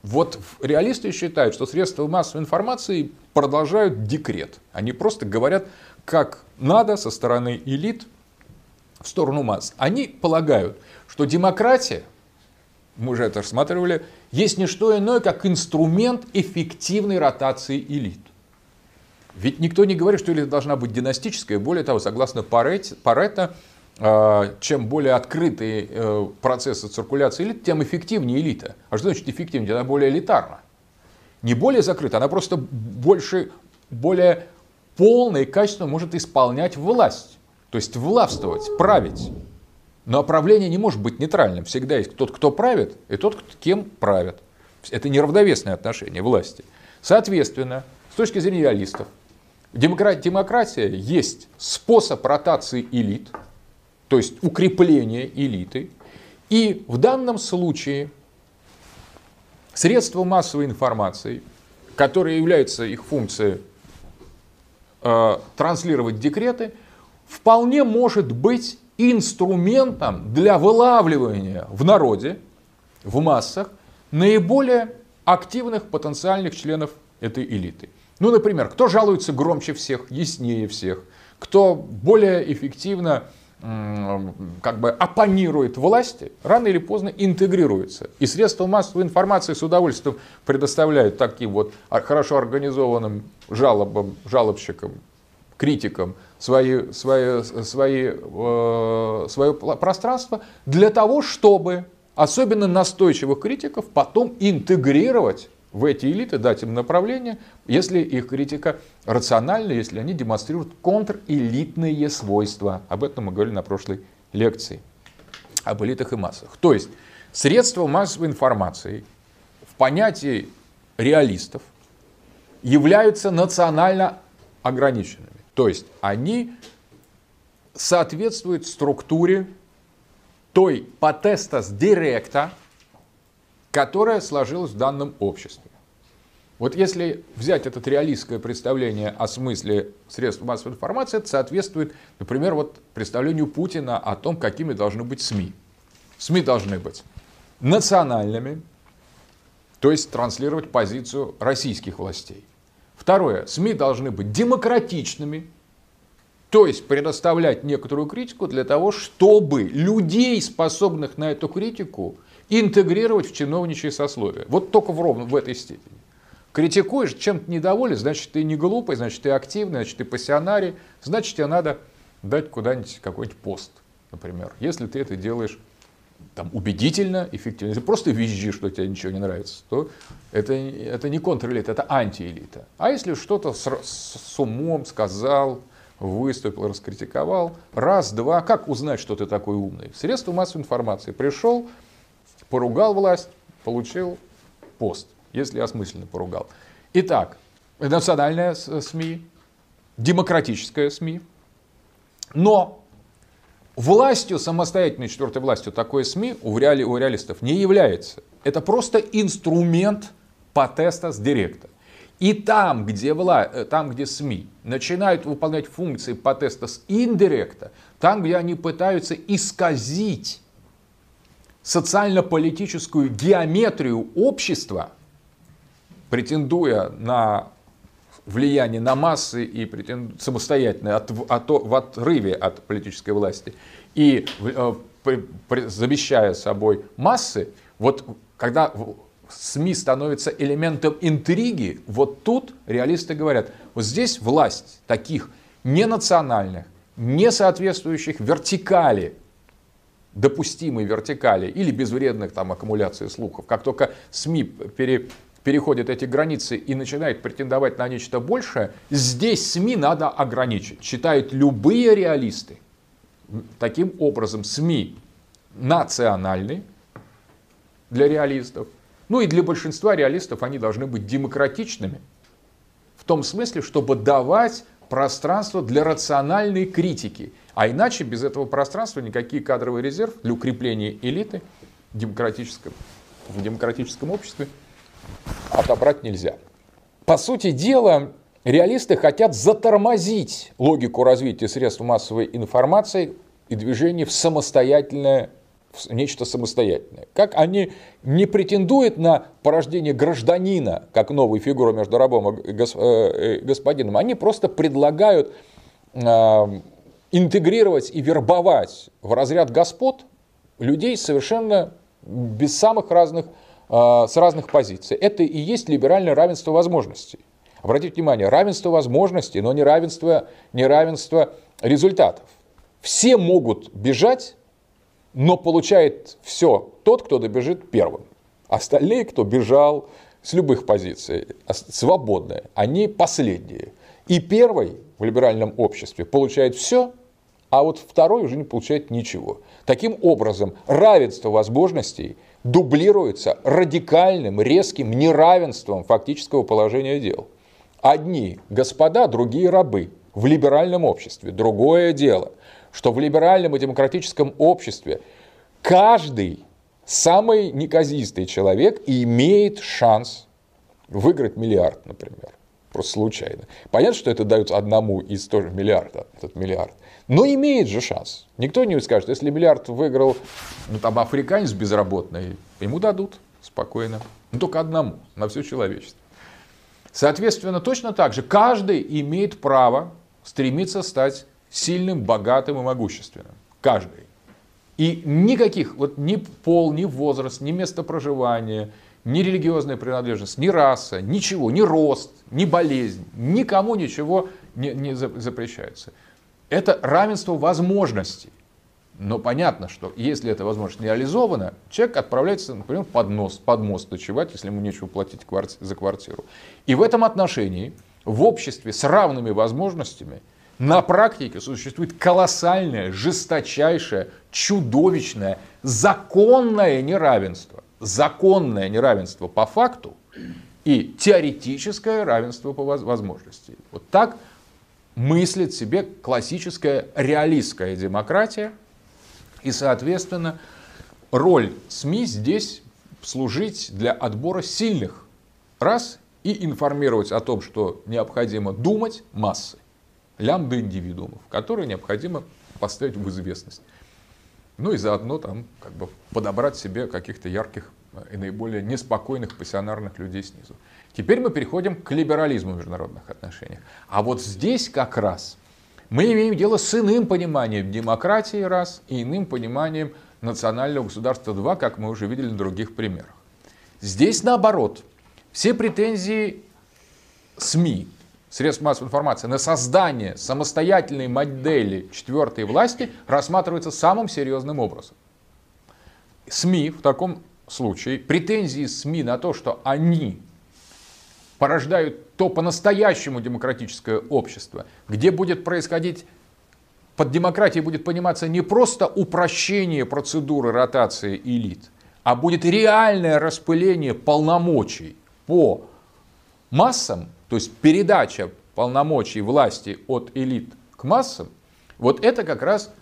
вот реалисты считают, что средства массовой информации продолжают декрет. Они просто говорят, как надо со стороны элит в сторону масс. Они полагают, что демократия, мы уже это рассматривали, есть не что иное, как инструмент эффективной ротации элит. Ведь никто не говорит, что элита должна быть династическая. Более того, согласно Паретто, а, чем более открытые э, процессы циркуляции элит, тем эффективнее элита. А что значит эффективнее? Она более элитарна. Не более закрыта, она просто больше, более полно и качественно может исполнять власть. То есть властвовать, править. Но правление не может быть нейтральным. Всегда есть тот, кто правит, и тот, кем правят. Это неравновесное отношение власти. Соответственно, с точки зрения реалистов, демократия есть способ ротации элит – то есть укрепление элиты. И в данном случае средства массовой информации, которые являются их функцией э, транслировать декреты, вполне может быть инструментом для вылавливания в народе, в массах, наиболее активных потенциальных членов этой элиты. Ну, например, кто жалуется громче всех, яснее всех, кто более эффективно как бы оппонирует власти, рано или поздно интегрируется. И средства массовой информации с удовольствием предоставляют таким вот хорошо организованным жалобам, жалобщикам, критикам свои, свои, свои, э, свое пространство для того, чтобы особенно настойчивых критиков потом интегрировать в эти элиты, дать им направление, если их критика рациональна, если они демонстрируют контрэлитные свойства. Об этом мы говорили на прошлой лекции, об элитах и массах. То есть средства массовой информации в понятии реалистов являются национально ограниченными. То есть они соответствуют структуре той потестас директа, которая сложилась в данном обществе. Вот если взять это реалистское представление о смысле средств массовой информации, это соответствует, например, вот представлению Путина о том, какими должны быть СМИ. СМИ должны быть национальными, то есть транслировать позицию российских властей. Второе, СМИ должны быть демократичными, то есть предоставлять некоторую критику для того, чтобы людей, способных на эту критику, интегрировать в чиновничье сословие. Вот только в ровно в этой степени. Критикуешь, чем-то недоволен, значит, ты не глупый, значит, ты активный, значит, ты пассионарий, значит, тебе надо дать куда-нибудь какой-нибудь пост, например. Если ты это делаешь там, убедительно, эффективно, если просто визжишь, что тебе ничего не нравится, то это, это не контрэлита, это антиэлита. А если что-то с, с умом сказал, выступил, раскритиковал, раз, два, как узнать, что ты такой умный? Средства массовой информации. Пришел, поругал власть, получил пост, если осмысленно поругал. Итак, национальная СМИ, демократическая СМИ, но властью, самостоятельной четвертой властью такой СМИ у, реали, у реалистов не является. Это просто инструмент потеста с директа. И там, где, вла... Э, там, где СМИ начинают выполнять функции потеста с индиректа, там, где они пытаются исказить социально-политическую геометрию общества, претендуя на влияние на массы и претенду... самостоятельно от, от, в отрыве от политической власти. И э, замещая собой массы, вот когда СМИ становится элементом интриги, вот тут реалисты говорят, вот здесь власть таких ненациональных, не соответствующих вертикали, допустимой вертикали или безвредных там аккумуляции слухов, как только СМИ пере, переходит эти границы и начинает претендовать на нечто большее, здесь СМИ надо ограничить, считают любые реалисты. Таким образом, СМИ национальны для реалистов, ну и для большинства реалистов они должны быть демократичными. В том смысле, чтобы давать пространство для рациональной критики. А иначе без этого пространства никакие кадровые резервы для укрепления элиты демократическом, в демократическом обществе отобрать нельзя. По сути дела, реалисты хотят затормозить логику развития средств массовой информации и движения в самостоятельное нечто самостоятельное. Как они не претендуют на порождение гражданина, как новую фигуру между рабом и э, э, господином, они просто предлагают а, интегрировать и вербовать в разряд господ людей совершенно без самых разных, с разных позиций. Это и есть либеральное равенство возможностей. Обратите внимание, равенство возможностей, но не равенство, не равенство результатов. Все могут бежать но получает все тот, кто добежит первым. Остальные, кто бежал с любых позиций, свободные, они последние. И первый в либеральном обществе получает все, а вот второй уже не получает ничего. Таким образом, равенство возможностей дублируется радикальным, резким неравенством фактического положения дел. Одни господа, другие рабы в либеральном обществе. Другое дело – что в либеральном и демократическом обществе каждый самый неказистый человек имеет шанс выиграть миллиард, например. Просто случайно. Понятно, что это дают одному из тоже миллиарда, этот миллиард. Но имеет же шанс. Никто не скажет, если миллиард выиграл ну, там, африканец безработный, ему дадут спокойно. Но только одному, на все человечество. Соответственно, точно так же каждый имеет право стремиться стать сильным, богатым и могущественным. Каждый. И никаких, вот ни пол, ни возраст, ни место проживания, ни религиозная принадлежность, ни раса, ничего, ни рост, ни болезнь, никому ничего не, не запрещается. Это равенство возможностей. Но понятно, что если эта возможность не реализована, человек отправляется, например, под, нос, под мост ночевать, если ему нечего платить за квартиру. И в этом отношении в обществе с равными возможностями на практике существует колоссальное, жесточайшее, чудовищное, законное неравенство. Законное неравенство по факту и теоретическое равенство по возможности. Вот так мыслит себе классическая реалистская демократия. И, соответственно, роль СМИ здесь служить для отбора сильных раз и информировать о том, что необходимо думать массы, лямбда индивидуумов, которые необходимо поставить в известность. Ну и заодно там как бы подобрать себе каких-то ярких и наиболее неспокойных пассионарных людей снизу. Теперь мы переходим к либерализму в международных отношениях. А вот здесь как раз мы имеем дело с иным пониманием демократии раз и иным пониманием национального государства два, как мы уже видели на других примерах. Здесь наоборот. Все претензии СМИ, средств массовой информации, на создание самостоятельной модели четвертой власти рассматриваются самым серьезным образом. СМИ в таком случае, претензии СМИ на то, что они порождают то по-настоящему демократическое общество, где будет происходить под демократией будет пониматься не просто упрощение процедуры ротации элит, а будет реальное распыление полномочий по массам, то есть передача полномочий власти от элит к массам, вот это как раз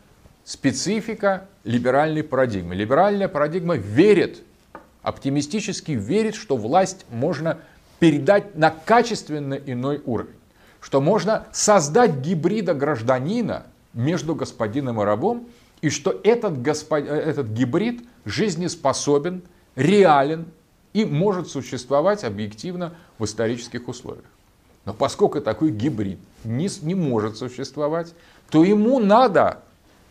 специфика либеральной парадигмы. Либеральная парадигма верит, оптимистически верит, что власть можно передать на качественно иной уровень. Что можно создать гибрида гражданина между господином и рабом, и что этот, господ... этот гибрид жизнеспособен, реален и может существовать объективно в исторических условиях. Но поскольку такой гибрид не, не может существовать, то ему надо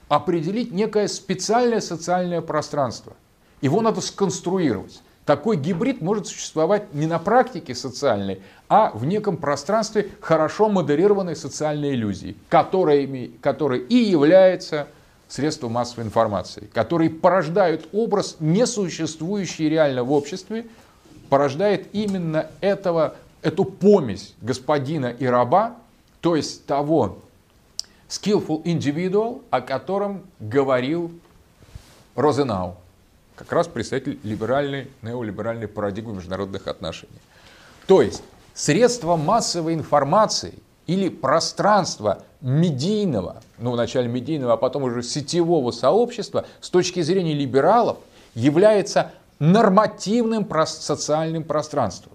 определить некое специальное социальное пространство. Его надо сконструировать. Такой гибрид может существовать не на практике социальной, а в неком пространстве хорошо модерированной социальной иллюзии, которой, которой и является средством массовой информации, которые порождают образ, несуществующий реально в обществе, порождает именно этого, эту помесь господина и раба, то есть того skillful individual, о котором говорил Розенау как раз представитель либеральной, неолиберальной парадигмы международных отношений. То есть средства массовой информации или пространство медийного, ну вначале медийного, а потом уже сетевого сообщества с точки зрения либералов является нормативным социальным пространством.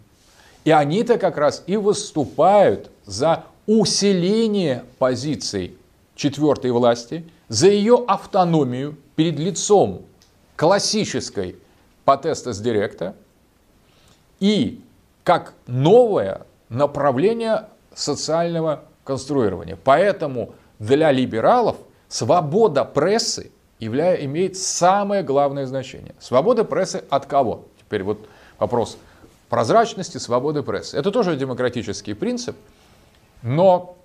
И они-то как раз и выступают за усиление позиций четвертой власти, за ее автономию перед лицом классической потестес директа и как новое направление социального конструирования. Поэтому для либералов свобода прессы являя, имеет самое главное значение. Свобода прессы от кого? Теперь вот вопрос прозрачности, свободы прессы. Это тоже демократический принцип, но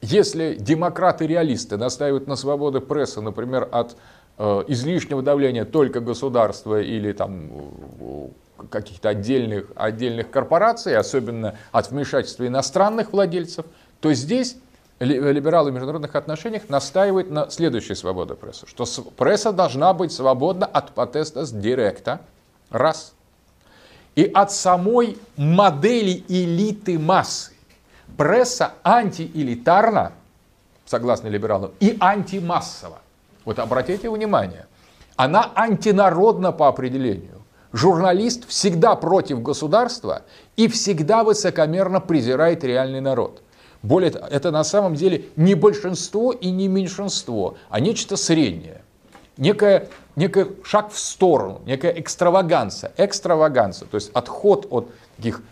если демократы-реалисты настаивают на свободе прессы, например, от излишнего давления только государства или там э, каких-то отдельных, отдельных корпораций, особенно от вмешательства иностранных владельцев, то здесь либералы в международных отношениях настаивают на следующей свободе прессы, что пресса должна быть свободна от протеста с директа, раз, и от самой модели элиты массы. Пресса антиэлитарна, согласно либералам, и антимассово. Вот обратите внимание, Она антинародна по определению. Журналист всегда против государства и всегда высокомерно презирает реальный народ. Более того, это на самом деле не большинство и не меньшинство, а нечто среднее. Некая, некий шаг в сторону, некая экстраваганция. Экстраваганция, то есть отход от таких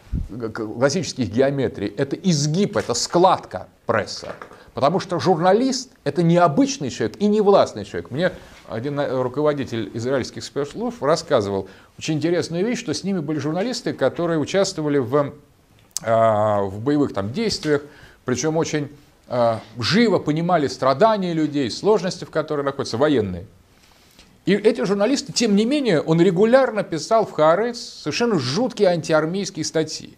классических геометрий, это изгиб, это складка пресса. Потому что журналист – это не обычный человек и не властный человек. Мне один руководитель израильских спецслужб рассказывал очень интересную вещь, что с ними были журналисты, которые участвовали в, а, в боевых там, действиях, причем очень э, живо понимали страдания людей, сложности, в которых находятся военные. И эти журналисты, тем не менее, он регулярно писал в Хаарец совершенно жуткие антиармейские статьи.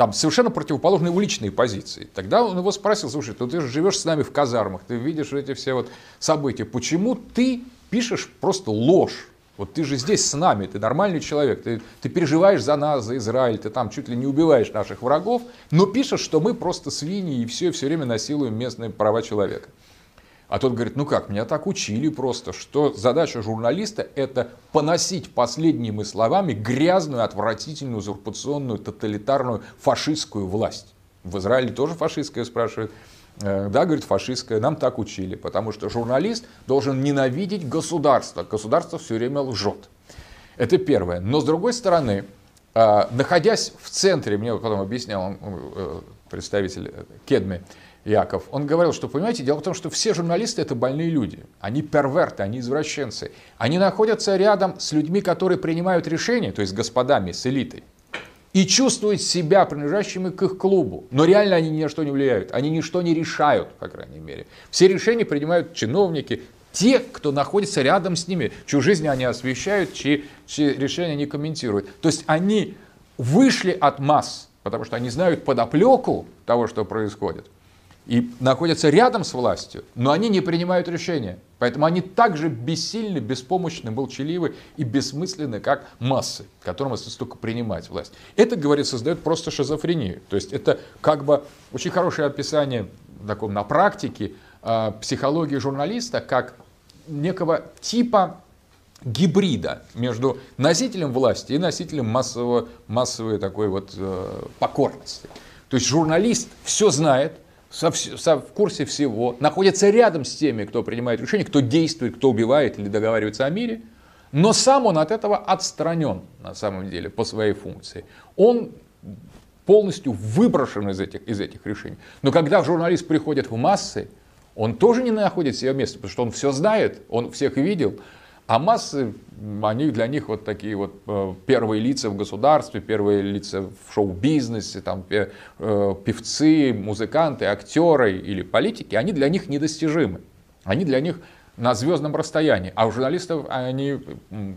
Там совершенно противоположные уличные позиции. Тогда он его спросил, слушай, ну ты же живешь с нами в казармах, ты видишь эти все вот события, почему ты пишешь просто ложь? Вот ты же здесь с нами, ты нормальный человек, ты, ты переживаешь за нас, за Израиль, ты там чуть ли не убиваешь наших врагов, но пишешь, что мы просто свиньи и все, все время насилуем местные права человека. А тот говорит, ну как, меня так учили просто, что задача журналиста это поносить последними словами грязную, отвратительную, узурпационную, тоталитарную, фашистскую власть. В Израиле тоже фашистская, спрашивает. Э, да, говорит, фашистская, нам так учили, потому что журналист должен ненавидеть государство. Государство все время лжет. Это первое. Но с другой стороны, э, находясь в центре, мне потом объяснял э, представитель Кедми, Яков, он говорил, что, понимаете, дело в том, что все журналисты это больные люди. Они перверты, они извращенцы. Они находятся рядом с людьми, которые принимают решения, то есть господами, с элитой и чувствуют себя принадлежащими к их клубу. Но реально они ни на что не влияют, они ничто не решают, по крайней мере. Все решения принимают чиновники, те, кто находится рядом с ними, чью жизнь они освещают, чьи, чьи решения они комментируют. То есть они вышли от масс, потому что они знают подоплеку того, что происходит и находятся рядом с властью, но они не принимают решения. Поэтому они также бессильны, беспомощны, молчаливы и бессмысленны, как массы, которым остается только принимать власть. Это, говорит, создает просто шизофрению. То есть это как бы очень хорошее описание таком, на практике э, психологии журналиста как некого типа гибрида между носителем власти и носителем массового, массовой такой вот э, покорности. То есть журналист все знает, со, со, в курсе всего, находится рядом с теми, кто принимает решения, кто действует, кто убивает или договаривается о мире, но сам он от этого отстранен на самом деле по своей функции. Он полностью выброшен из этих, из этих решений. Но когда журналист приходит в массы, он тоже не находит себе места, потому что он все знает, он всех видел, а массы, они для них вот такие вот э, первые лица в государстве, первые лица в шоу-бизнесе, там, э, певцы, музыканты, актеры или политики, они для них недостижимы. Они для них на звездном расстоянии, а у журналистов они,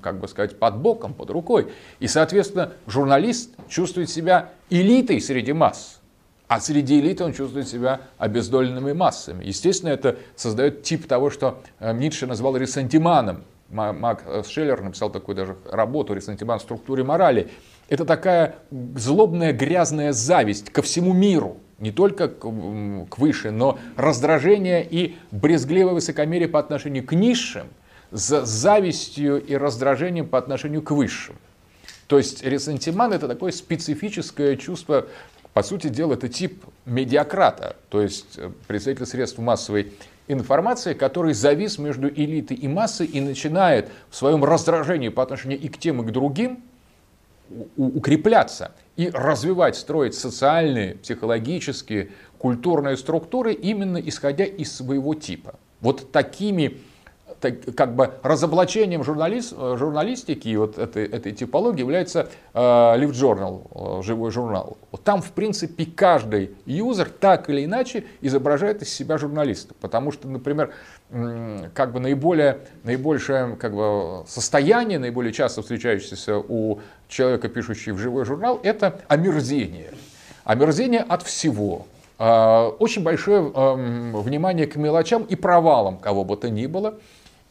как бы сказать, под боком, под рукой. И, соответственно, журналист чувствует себя элитой среди масс, а среди элиты он чувствует себя обездоленными массами. Естественно, это создает тип того, что э, Ницше назвал ресентиманом, Мак Шеллер написал такую даже работу «Ресентимент в структуре морали». Это такая злобная грязная зависть ко всему миру, не только к, к выше, но раздражение и брезгливое высокомерие по отношению к низшим, с завистью и раздражением по отношению к высшим. То есть ресентиман это такое специфическое чувство, по сути дела, это тип медиакрата, то есть э, представитель средств массовой информация, который завис между элитой и массой и начинает в своем раздражении по отношению и к тем, и к другим укрепляться и развивать, строить социальные, психологические, культурные структуры именно исходя из своего типа. Вот такими так, как бы разоблачением журналист, э, журналистики и вот этой, этой типологии является э, Live Journal, э, живой журнал. Вот там, в принципе, каждый юзер так или иначе изображает из себя журналиста. Потому что, например, как бы наиболее, наибольшее как бы, состояние, наиболее часто встречающееся у человека, пишущего в живой журнал, это омерзение. Омерзение от всего. Э, очень большое эм, внимание к мелочам и провалам кого бы то ни было.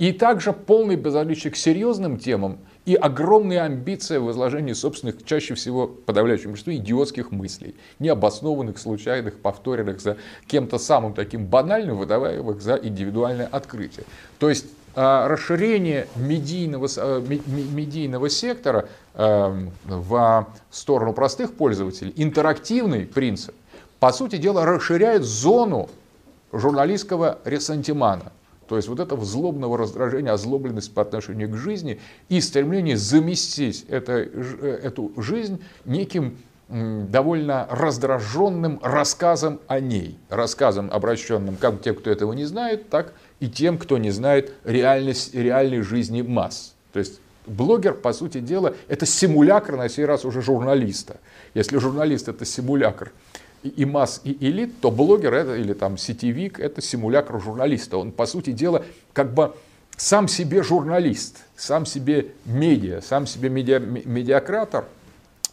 И также полный безразличие к серьезным темам и огромные амбиции в изложении собственных, чаще всего подавляющего большинства, идиотских мыслей, необоснованных, случайных, повторенных за кем-то самым таким банальным, выдавая их за индивидуальное открытие. То есть а, расширение медийного, а, медийного сектора эм, в сторону простых пользователей, интерактивный принцип, по сути дела, расширяет зону журналистского ресантимана. То есть вот этого злобного раздражения, озлобленность по отношению к жизни и стремление заместить это, э, эту жизнь неким довольно раздраженным рассказом о ней. Рассказом, обращенным как тем, кто этого не знает, так и тем, кто не знает реальность, реальной жизни масс. То есть блогер, по сути дела, это симулятор на сей раз уже журналиста. Если журналист это симулятор и масс, и элит, то блогер это, или там сетевик это симулятор журналиста. Он, по сути дела, как бы сам себе журналист, сам себе медиа, сам себе медиа, медиакратор –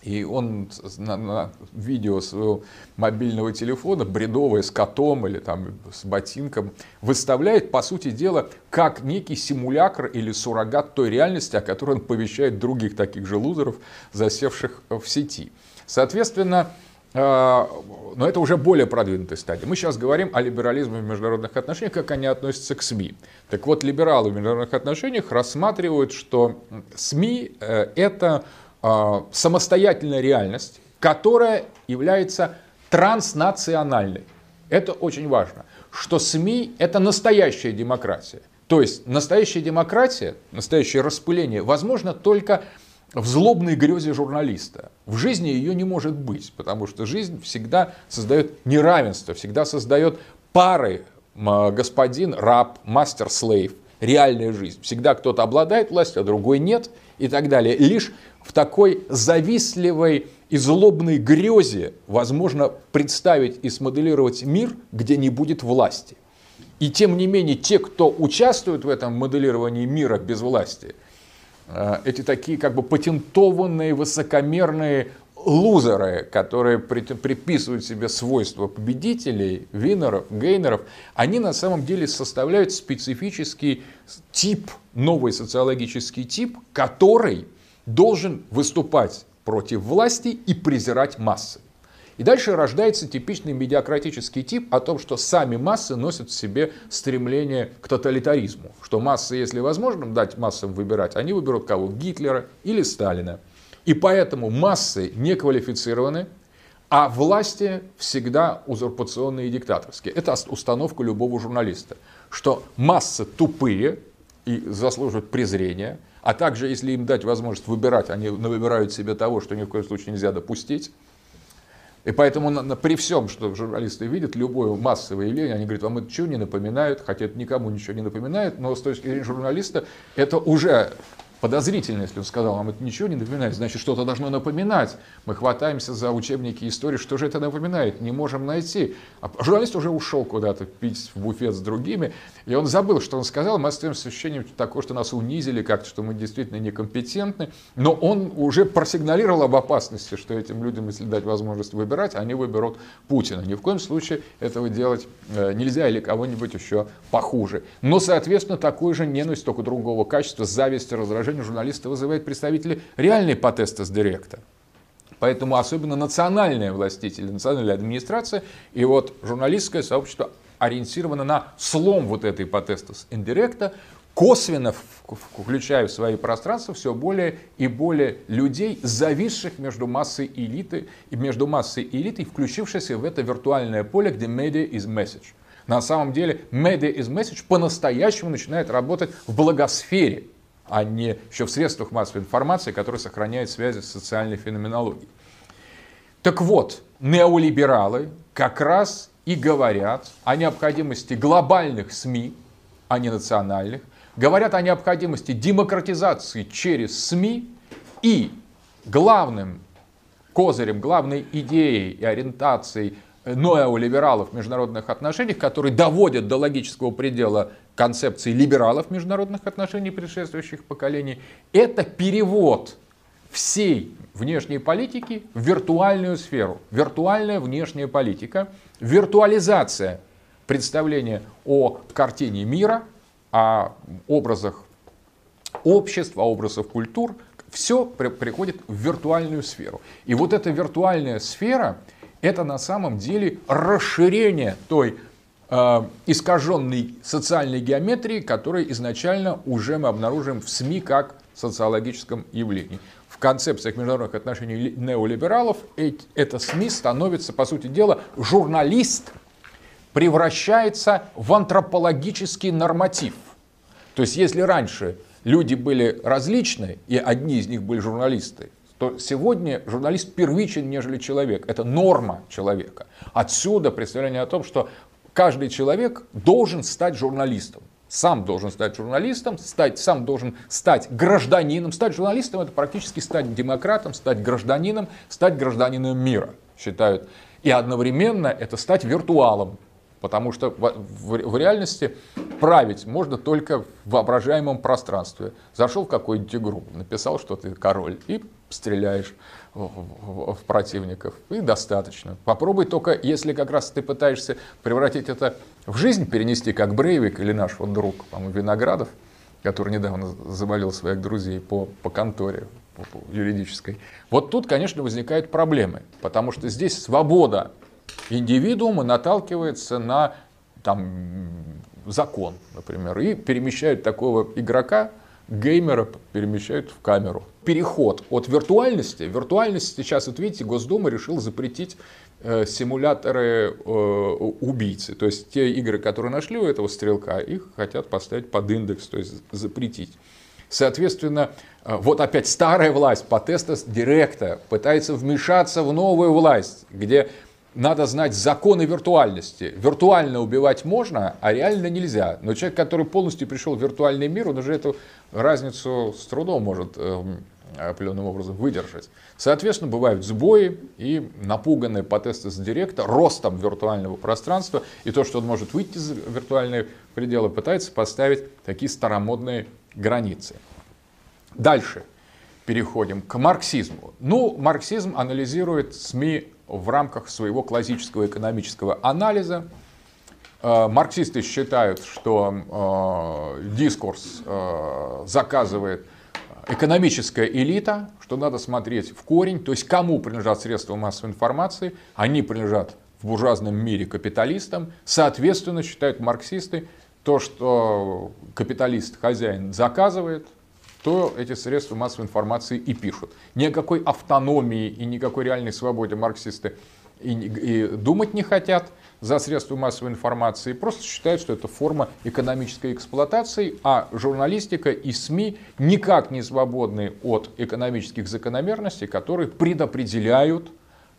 и он на, на видео своего мобильного телефона, бредовое, с котом или там, с ботинком, выставляет, по сути дела, как некий симулятор или суррогат той реальности, о которой он повещает других таких же лузеров, засевших в сети. Соответственно, но это уже более продвинутая стадия. Мы сейчас говорим о либерализме в международных отношениях, как они относятся к СМИ. Так вот, либералы в международных отношениях рассматривают, что СМИ э, это а, самостоятельная реальность, которая является транснациональной. Это очень важно, что СМИ это настоящая демократия. То есть настоящая демократия, настоящее распыление возможно только в злобной грезе журналиста. В жизни ее не может быть, потому что жизнь всегда создает неравенство, всегда создает пары господин, раб, мастер, слейв, реальная жизнь. Всегда кто-то обладает властью, а другой нет и так далее. Лишь в такой завистливой и злобной грезе возможно представить и смоделировать мир, где не будет власти. И тем не менее, те, кто участвует в этом моделировании мира без власти, эти такие как бы патентованные, высокомерные лузеры, которые приписывают себе свойства победителей, винеров, гейнеров, они на самом деле составляют специфический тип, новый социологический тип, который должен выступать против власти и презирать массы. И дальше рождается типичный медиакратический тип о том, что сами массы носят в себе стремление к тоталитаризму. Что массы, если возможно дать массам выбирать, они выберут кого? Гитлера или Сталина. И поэтому массы не квалифицированы, а власти всегда узурпационные и диктаторские. Это установка любого журналиста. Что массы тупые и заслуживают презрения, а также, если им дать возможность выбирать, они выбирают себе того, что ни в коем случае нельзя допустить. И поэтому при всем, что журналисты видят, любое массовое явление, они говорят, вам это ничего не напоминает, хотя это никому ничего не напоминает, но с точки зрения журналиста это уже подозрительно, если он сказал, вам это ничего не напоминает, значит, что-то должно напоминать. Мы хватаемся за учебники истории, что же это напоминает, не можем найти. А журналист уже ушел куда-то пить в буфет с другими, и он забыл, что он сказал, мы остаемся с ощущением такого, что нас унизили как-то, что мы действительно некомпетентны, но он уже просигналировал об опасности, что этим людям, если дать возможность выбирать, они выберут Путина. Ни в коем случае этого делать э, нельзя или кого-нибудь еще похуже. Но, соответственно, такую же ненависть, только другого качества, зависть, раздражение положение журналиста вызывает представители реальной потестас директа. Поэтому особенно национальные властители, национальная администрация и вот журналистское сообщество ориентировано на слом вот этой потестас индиректа, косвенно включая в свои пространства все более и более людей, зависших между массой элиты и между массой и элитой, включившихся в это виртуальное поле, где media is message. На самом деле media is message по-настоящему начинает работать в благосфере, а не еще в средствах массовой информации, которые сохраняют связи с социальной феноменологией. Так вот, неолибералы как раз и говорят о необходимости глобальных СМИ, а не национальных, говорят о необходимости демократизации через СМИ и главным козырем, главной идеей и ориентацией неолибералов в международных отношениях, которые доводят до логического предела концепции либералов международных отношениях предшествующих поколений, это перевод всей внешней политики в виртуальную сферу. Виртуальная внешняя политика, виртуализация представления о картине мира, о образах общества, о образах культур, все приходит в виртуальную сферу. И вот эта виртуальная сфера – это на самом деле расширение той э, искаженной социальной геометрии, которая изначально уже мы обнаружим в СМИ как социологическом явлении. В концепциях международных отношений неолибералов это СМИ становится, по сути дела, журналист превращается в антропологический норматив. То есть если раньше люди были различны, и одни из них были журналисты, то сегодня журналист первичен, нежели человек. Это норма человека. Отсюда представление о том, что каждый человек должен стать журналистом. Сам должен стать журналистом, стать, сам должен стать гражданином. Стать журналистом – это практически стать демократом, стать гражданином, стать гражданином мира, считают. И одновременно это стать виртуалом, Потому что в, в, в реальности править можно только в воображаемом пространстве. Зашел в какую-нибудь игру, написал, что ты король, и стреляешь в, в, в противников. И достаточно. Попробуй только, если как раз ты пытаешься превратить это в жизнь, перенести, как Брейвик или наш вот друг, по-моему, Виноградов, который недавно завалил своих друзей по, по конторе юридической. Вот тут, конечно, возникают проблемы, потому что здесь свобода индивидуума наталкивается на там, закон, например, и перемещают такого игрока, геймера перемещают в камеру. Переход от виртуальности. Виртуальность сейчас, вот видите, Госдума решил запретить э, симуляторы э, убийцы. То есть те игры, которые нашли у этого стрелка, их хотят поставить под индекс, то есть запретить. Соответственно, э, вот опять старая власть по тесту директа пытается вмешаться в новую власть, где надо знать законы виртуальности. Виртуально убивать можно, а реально нельзя. Но человек, который полностью пришел в виртуальный мир, он уже эту разницу с трудом может э, определенным образом выдержать. Соответственно, бывают сбои и напуганные по тесту с директа ростом виртуального пространства. И то, что он может выйти из виртуальные пределы, пытается поставить такие старомодные границы. Дальше переходим к марксизму. Ну, марксизм анализирует СМИ в рамках своего классического экономического анализа. Э, марксисты считают, что э, дискурс э, заказывает экономическая элита, что надо смотреть в корень, то есть кому принадлежат средства массовой информации, они принадлежат в буржуазном мире капиталистам, соответственно, считают марксисты, то, что капиталист, хозяин заказывает, то эти средства массовой информации и пишут. Ни о какой автономии и никакой реальной свободе марксисты и, и думать не хотят за средства массовой информации, просто считают, что это форма экономической эксплуатации, а журналистика и СМИ никак не свободны от экономических закономерностей, которые предопределяют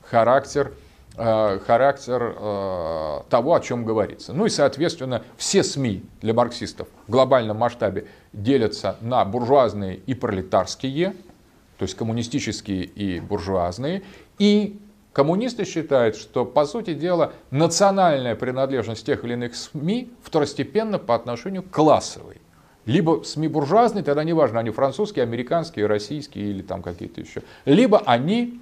характер характер э, того, о чем говорится. Ну и, соответственно, все СМИ для марксистов в глобальном масштабе делятся на буржуазные и пролетарские, то есть коммунистические и буржуазные. И коммунисты считают, что, по сути дела, национальная принадлежность тех или иных СМИ второстепенна по отношению к классовой. Либо СМИ буржуазные, тогда неважно, они французские, американские, российские или там какие-то еще. Либо они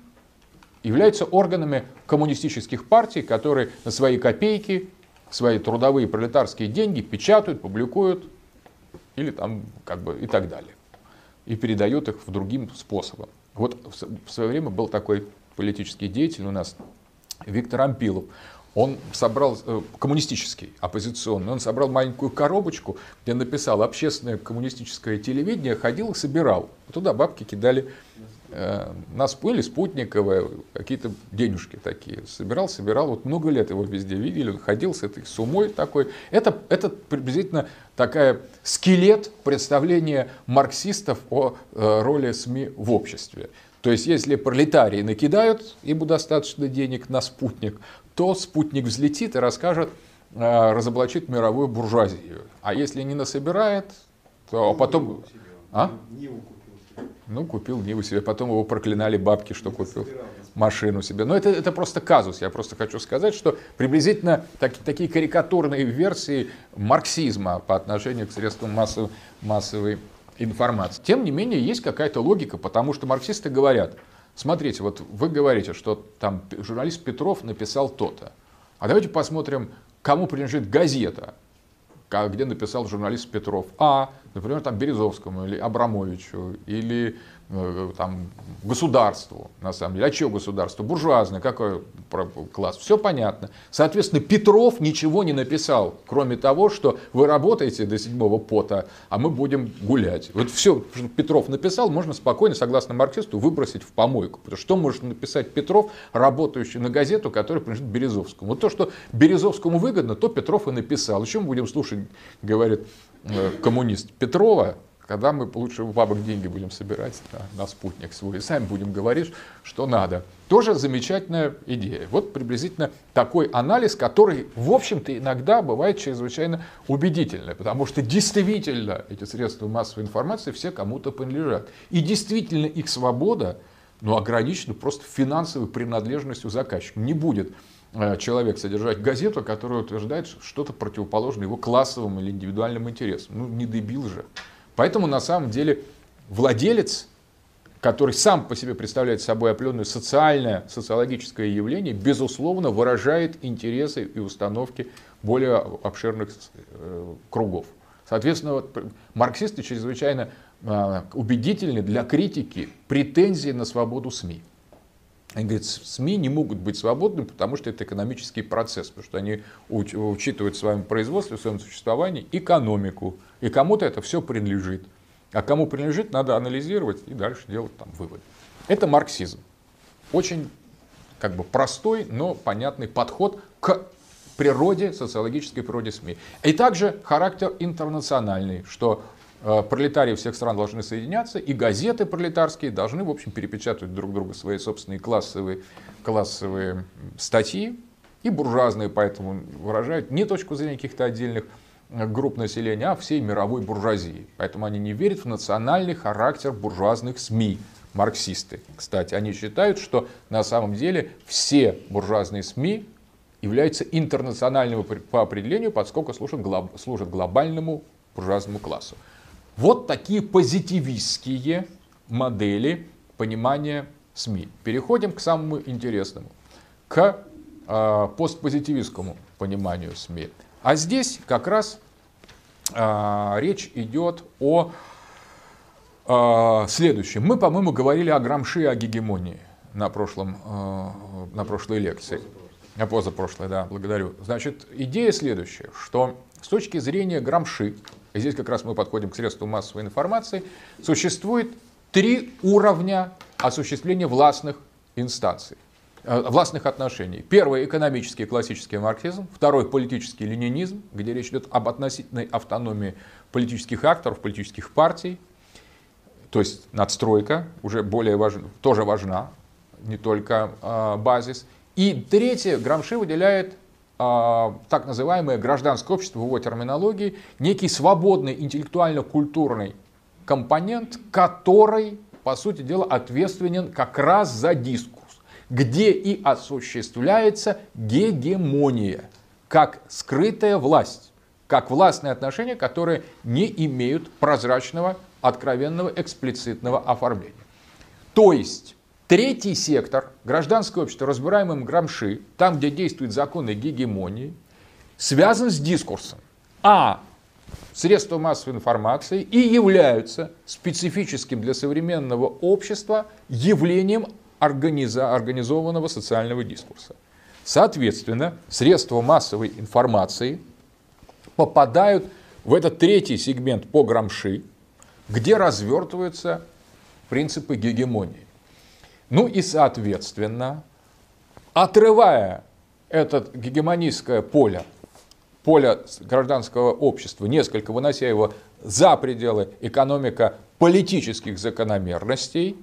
являются органами коммунистических партий, которые на свои копейки, свои трудовые пролетарские деньги печатают, публикуют или там как бы и так далее. И передают их в другим способом. Вот в свое время был такой политический деятель у нас, Виктор Ампилов. Он собрал, э, коммунистический, оппозиционный, он собрал маленькую коробочку, где написал общественное коммунистическое телевидение, ходил и собирал. Туда бабки кидали нас были спутниковые, какие-то денежки такие. Собирал, собирал. Вот много лет его везде видели. Он ходил с этой сумой такой. Это, это приблизительно такая скелет представления марксистов о э, роли СМИ в обществе. То есть, если пролетарии накидают ему достаточно денег на спутник, то спутник взлетит и расскажет, э, разоблачит мировую буржуазию. А если не насобирает, то потом... А? Ну, купил Ниву себе, потом его проклинали бабки, что купил машину себе. Но это, это просто казус. Я просто хочу сказать, что приблизительно так, такие карикатурные версии марксизма по отношению к средствам массовой, массовой информации. Тем не менее, есть какая-то логика, потому что марксисты говорят, смотрите, вот вы говорите, что там журналист Петров написал то-то. А давайте посмотрим, кому принадлежит газета, где написал журналист Петров. А, например, там Березовскому или Абрамовичу, или там, государству, на самом деле. А что государство? Буржуазное, какой класс? Все понятно. Соответственно, Петров ничего не написал, кроме того, что вы работаете до седьмого пота, а мы будем гулять. Вот все, что Петров написал, можно спокойно, согласно марксисту, выбросить в помойку. Потому что что может написать Петров, работающий на газету, которая принадлежит Березовскому? Вот то, что Березовскому выгодно, то Петров и написал. Еще мы будем слушать, говорит э, коммунист Петрова, когда мы лучше у бабок деньги будем собирать да, на спутник свой и сами будем говорить, что надо. Тоже замечательная идея. Вот приблизительно такой анализ, который, в общем-то, иногда бывает чрезвычайно убедительный, потому что действительно эти средства массовой информации все кому-то принадлежат. И действительно их свобода ну, ограничена просто финансовой принадлежностью заказчика. Не будет э, человек содержать газету, которая утверждает что-то противоположное его классовым или индивидуальным интересам. Ну, не дебил же. Поэтому на самом деле владелец, который сам по себе представляет собой определенное социальное, социологическое явление, безусловно выражает интересы и установки более обширных э, кругов. Соответственно, вот, марксисты чрезвычайно э, убедительны для критики претензии на свободу СМИ. Они говорят, СМИ не могут быть свободными, потому что это экономический процесс, потому что они учитывают в своем производстве, в своем существовании экономику. И кому-то это все принадлежит. А кому принадлежит, надо анализировать и дальше делать там выводы. Это марксизм. Очень как бы простой, но понятный подход к природе, социологической природе СМИ. И также характер интернациональный, что пролетарии всех стран должны соединяться, и газеты пролетарские должны, в общем, перепечатывать друг друга свои собственные классовые, классовые статьи, и буржуазные поэтому выражают не точку зрения каких-то отдельных э, групп населения, а всей мировой буржуазии. Поэтому они не верят в национальный характер буржуазных СМИ, марксисты. Кстати, они считают, что на самом деле все буржуазные СМИ являются интернациональными по определению, поскольку служат, служат глобальному буржуазному классу. Вот такие позитивистские модели понимания СМИ. Переходим к самому интересному, к э, постпозитивистскому пониманию СМИ. А здесь как раз э, речь идет о э, следующем. Мы, по-моему, говорили о Грамши и о гегемонии на, прошлом, э, на прошлой лекции. А позапрошлой, да, благодарю. Значит, идея следующая, что с точки зрения Грамши, и здесь как раз мы подходим к средствам массовой информации, существует три уровня осуществления властных инстанций, э, властных отношений. Первый – экономический классический марксизм. Второй – политический ленинизм, где речь идет об относительной автономии политических акторов, политических партий. То есть надстройка уже более важна, тоже важна, не только э, базис. И третье, Грамши выделяет так называемое гражданское общество в его терминологии, некий свободный интеллектуально-культурный компонент, который, по сути дела, ответственен как раз за дискурс, где и осуществляется гегемония, как скрытая власть, как властные отношения, которые не имеют прозрачного, откровенного, эксплицитного оформления. То есть Третий сектор, гражданское общество, разбираемым Грамши, там, где действуют законы гегемонии, связан с дискурсом. А средства массовой информации и являются специфическим для современного общества явлением организа, организованного социального дискурса. Соответственно, средства массовой информации попадают в этот третий сегмент по Грамши, где развертываются принципы гегемонии. Ну и, соответственно, отрывая это гегемонистское поле, поле гражданского общества, несколько вынося его за пределы экономико-политических закономерностей,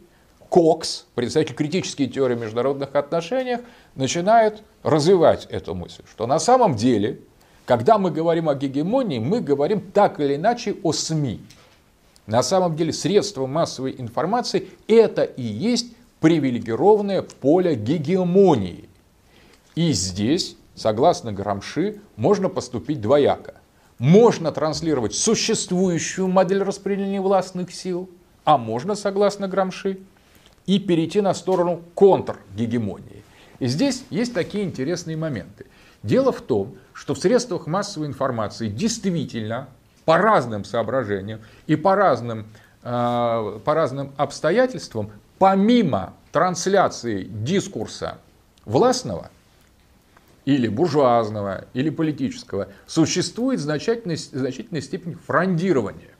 Кокс, представитель критической теории международных отношений, начинает развивать эту мысль, что на самом деле, когда мы говорим о гегемонии, мы говорим так или иначе о СМИ. На самом деле средства массовой информации это и есть привилегированное поле гегемонии. И здесь, согласно Грамши, можно поступить двояко. Можно транслировать существующую модель распределения властных сил, а можно, согласно Грамши, и перейти на сторону контргегемонии. И здесь есть такие интересные моменты. Дело в том, что в средствах массовой информации действительно по разным соображениям и по разным, э, по разным обстоятельствам, помимо трансляции дискурса властного, или буржуазного, или политического, существует значительной, значительной степень фрондирования.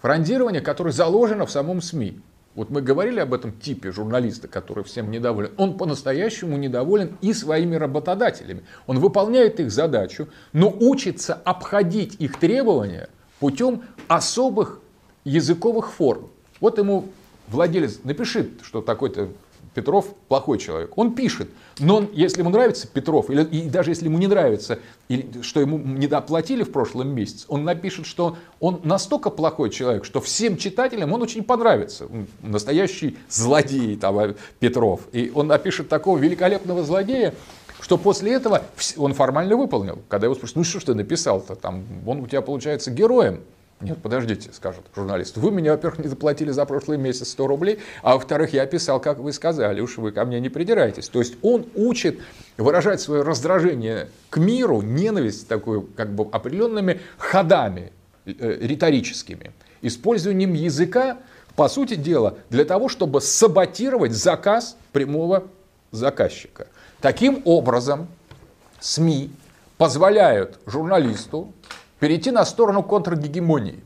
Фрондирование, которое заложено в самом СМИ. Вот мы говорили об этом типе журналиста, который всем недоволен. Он по-настоящему недоволен и своими работодателями. Он выполняет их задачу, но учится обходить их требования путем особых языковых форм. Вот ему владелец напишет, что такой-то Петров плохой человек. Он пишет, но он, если ему нравится Петров, или, и даже если ему не нравится, или, что ему не доплатили в прошлом месяце, он напишет, что он настолько плохой человек, что всем читателям он очень понравится. Он настоящий злодей там, э, Петров. И он напишет такого великолепного злодея, что после этого он формально выполнил. Когда его спросят, ну что ж ты написал-то, там, он у тебя получается героем. Нет, подождите, скажет журналист. Вы меня, во-первых, не заплатили за прошлый месяц 100 рублей, а во-вторых, я писал, как вы сказали, уж вы ко мне не придираетесь. То есть он учит выражать свое раздражение к миру, ненависть такую, как бы определенными ходами э, риторическими, использованием языка, по сути дела, для того, чтобы саботировать заказ прямого заказчика. Таким образом, СМИ позволяют журналисту перейти на сторону контргегемонии.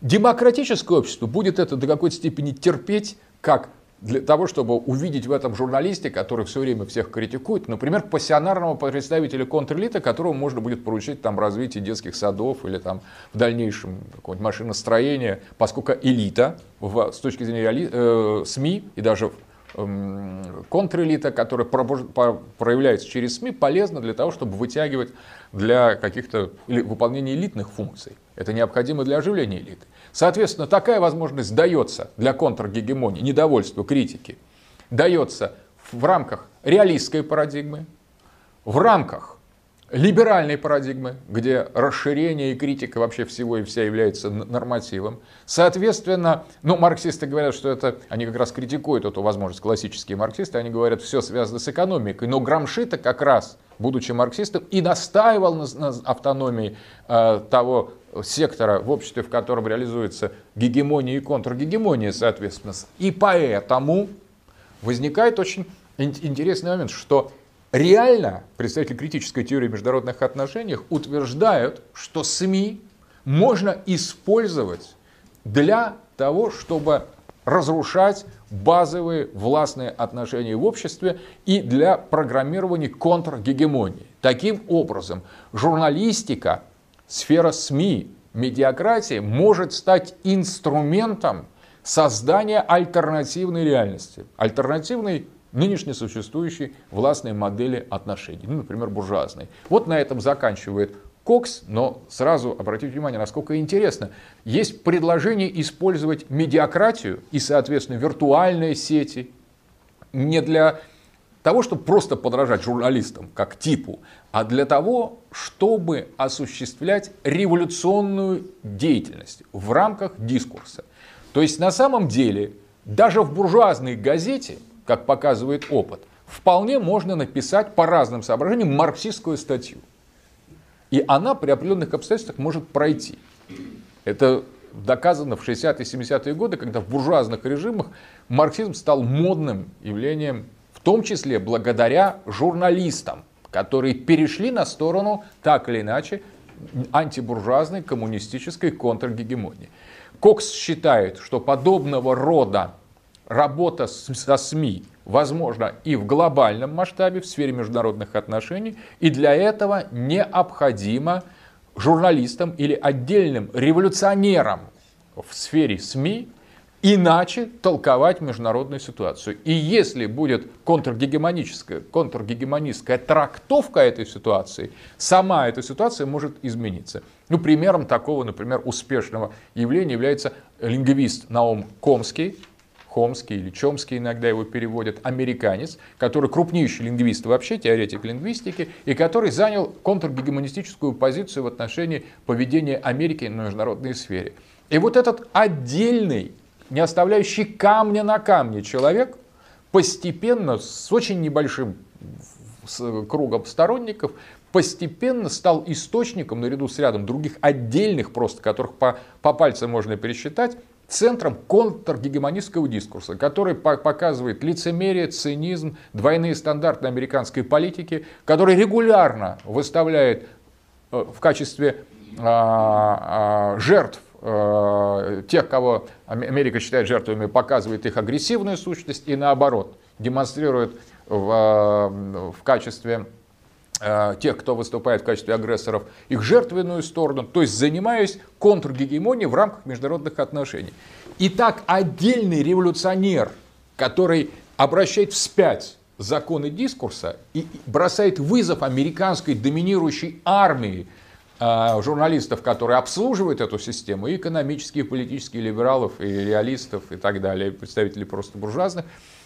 Демократическое общество будет это до какой-то степени терпеть, как для того, чтобы увидеть в этом журналисте, который все время всех критикует, например, пассионарного представителя контрэлиты, которому можно будет поручить там развитие детских садов или там в дальнейшем какое-нибудь машиностроение, поскольку элита в, с точки зрения э, СМИ и даже контрэлита, которая проявляется через СМИ, полезна для того, чтобы вытягивать для каких-то выполнения элитных функций. Это необходимо для оживления элиты. Соответственно, такая возможность дается для контргегемонии, недовольства, критики, дается в рамках реалистской парадигмы, в рамках либеральной парадигмы, где расширение и критика вообще всего и вся является нормативом. Соответственно, ну, марксисты говорят, что это, они как раз критикуют эту возможность, классические марксисты, они говорят, все связано с экономикой, но Грамши-то как раз, будучи марксистом, и настаивал на, на автономии э, того сектора в обществе, в котором реализуется гегемония и контргегемония, соответственно. И поэтому возникает очень интересный момент, что Реально представители критической теории международных отношений утверждают, что СМИ можно использовать для того, чтобы разрушать базовые властные отношения в обществе и для программирования контргегемонии. Таким образом, журналистика, сфера СМИ, медиакратия может стать инструментом создания альтернативной реальности, альтернативной нынешней существующей властной модели отношений, ну, например, буржуазной. Вот на этом заканчивает Кокс, но сразу обратите внимание, насколько интересно. Есть предложение использовать медиакратию и, соответственно, виртуальные сети не для того, чтобы просто подражать журналистам как типу, а для того, чтобы осуществлять революционную деятельность в рамках дискурса. То есть на самом деле даже в буржуазной газете как показывает опыт, вполне можно написать по разным соображениям марксистскую статью. И она при определенных обстоятельствах может пройти. Это доказано в 60-е 70-е годы, когда в буржуазных режимах марксизм стал модным явлением, в том числе благодаря журналистам, которые перешли на сторону, так или иначе, антибуржуазной коммунистической контргегемонии. Кокс считает, что подобного рода работа со СМИ возможна и в глобальном масштабе, в сфере международных отношений, и для этого необходимо журналистам или отдельным революционерам в сфере СМИ иначе толковать международную ситуацию. И если будет контргегемоническая, контргегемонистская трактовка этой ситуации, сама эта ситуация может измениться. Ну, примером такого, например, успешного явления является лингвист Наум Комский, Хомский или Чомский иногда его переводят, американец, который крупнейший лингвист вообще, теоретик лингвистики, и который занял контргегемонистическую позицию в отношении поведения Америки на международной сфере. И вот этот отдельный, не оставляющий камня на камне человек, постепенно, с очень небольшим кругом сторонников, постепенно стал источником, наряду с рядом других отдельных просто, которых по, по пальцам можно пересчитать, центром контргегемонистского дискурса, который показывает лицемерие, цинизм, двойные стандарты американской политики, который регулярно выставляет э, в качестве а, а, жертв э, тех, кого Америка считает жертвами, показывает их агрессивную сущность и наоборот, демонстрирует в, в качестве Э, тех, кто выступает в качестве агрессоров, их жертвенную сторону, то есть занимаясь контргегемонией в рамках международных отношений. Итак, отдельный революционер, который обращает вспять законы дискурса и бросает вызов американской доминирующей армии э, журналистов, которые обслуживают эту систему, и экономические, и политические либералов, и реалистов, и так далее, представителей просто буржуазных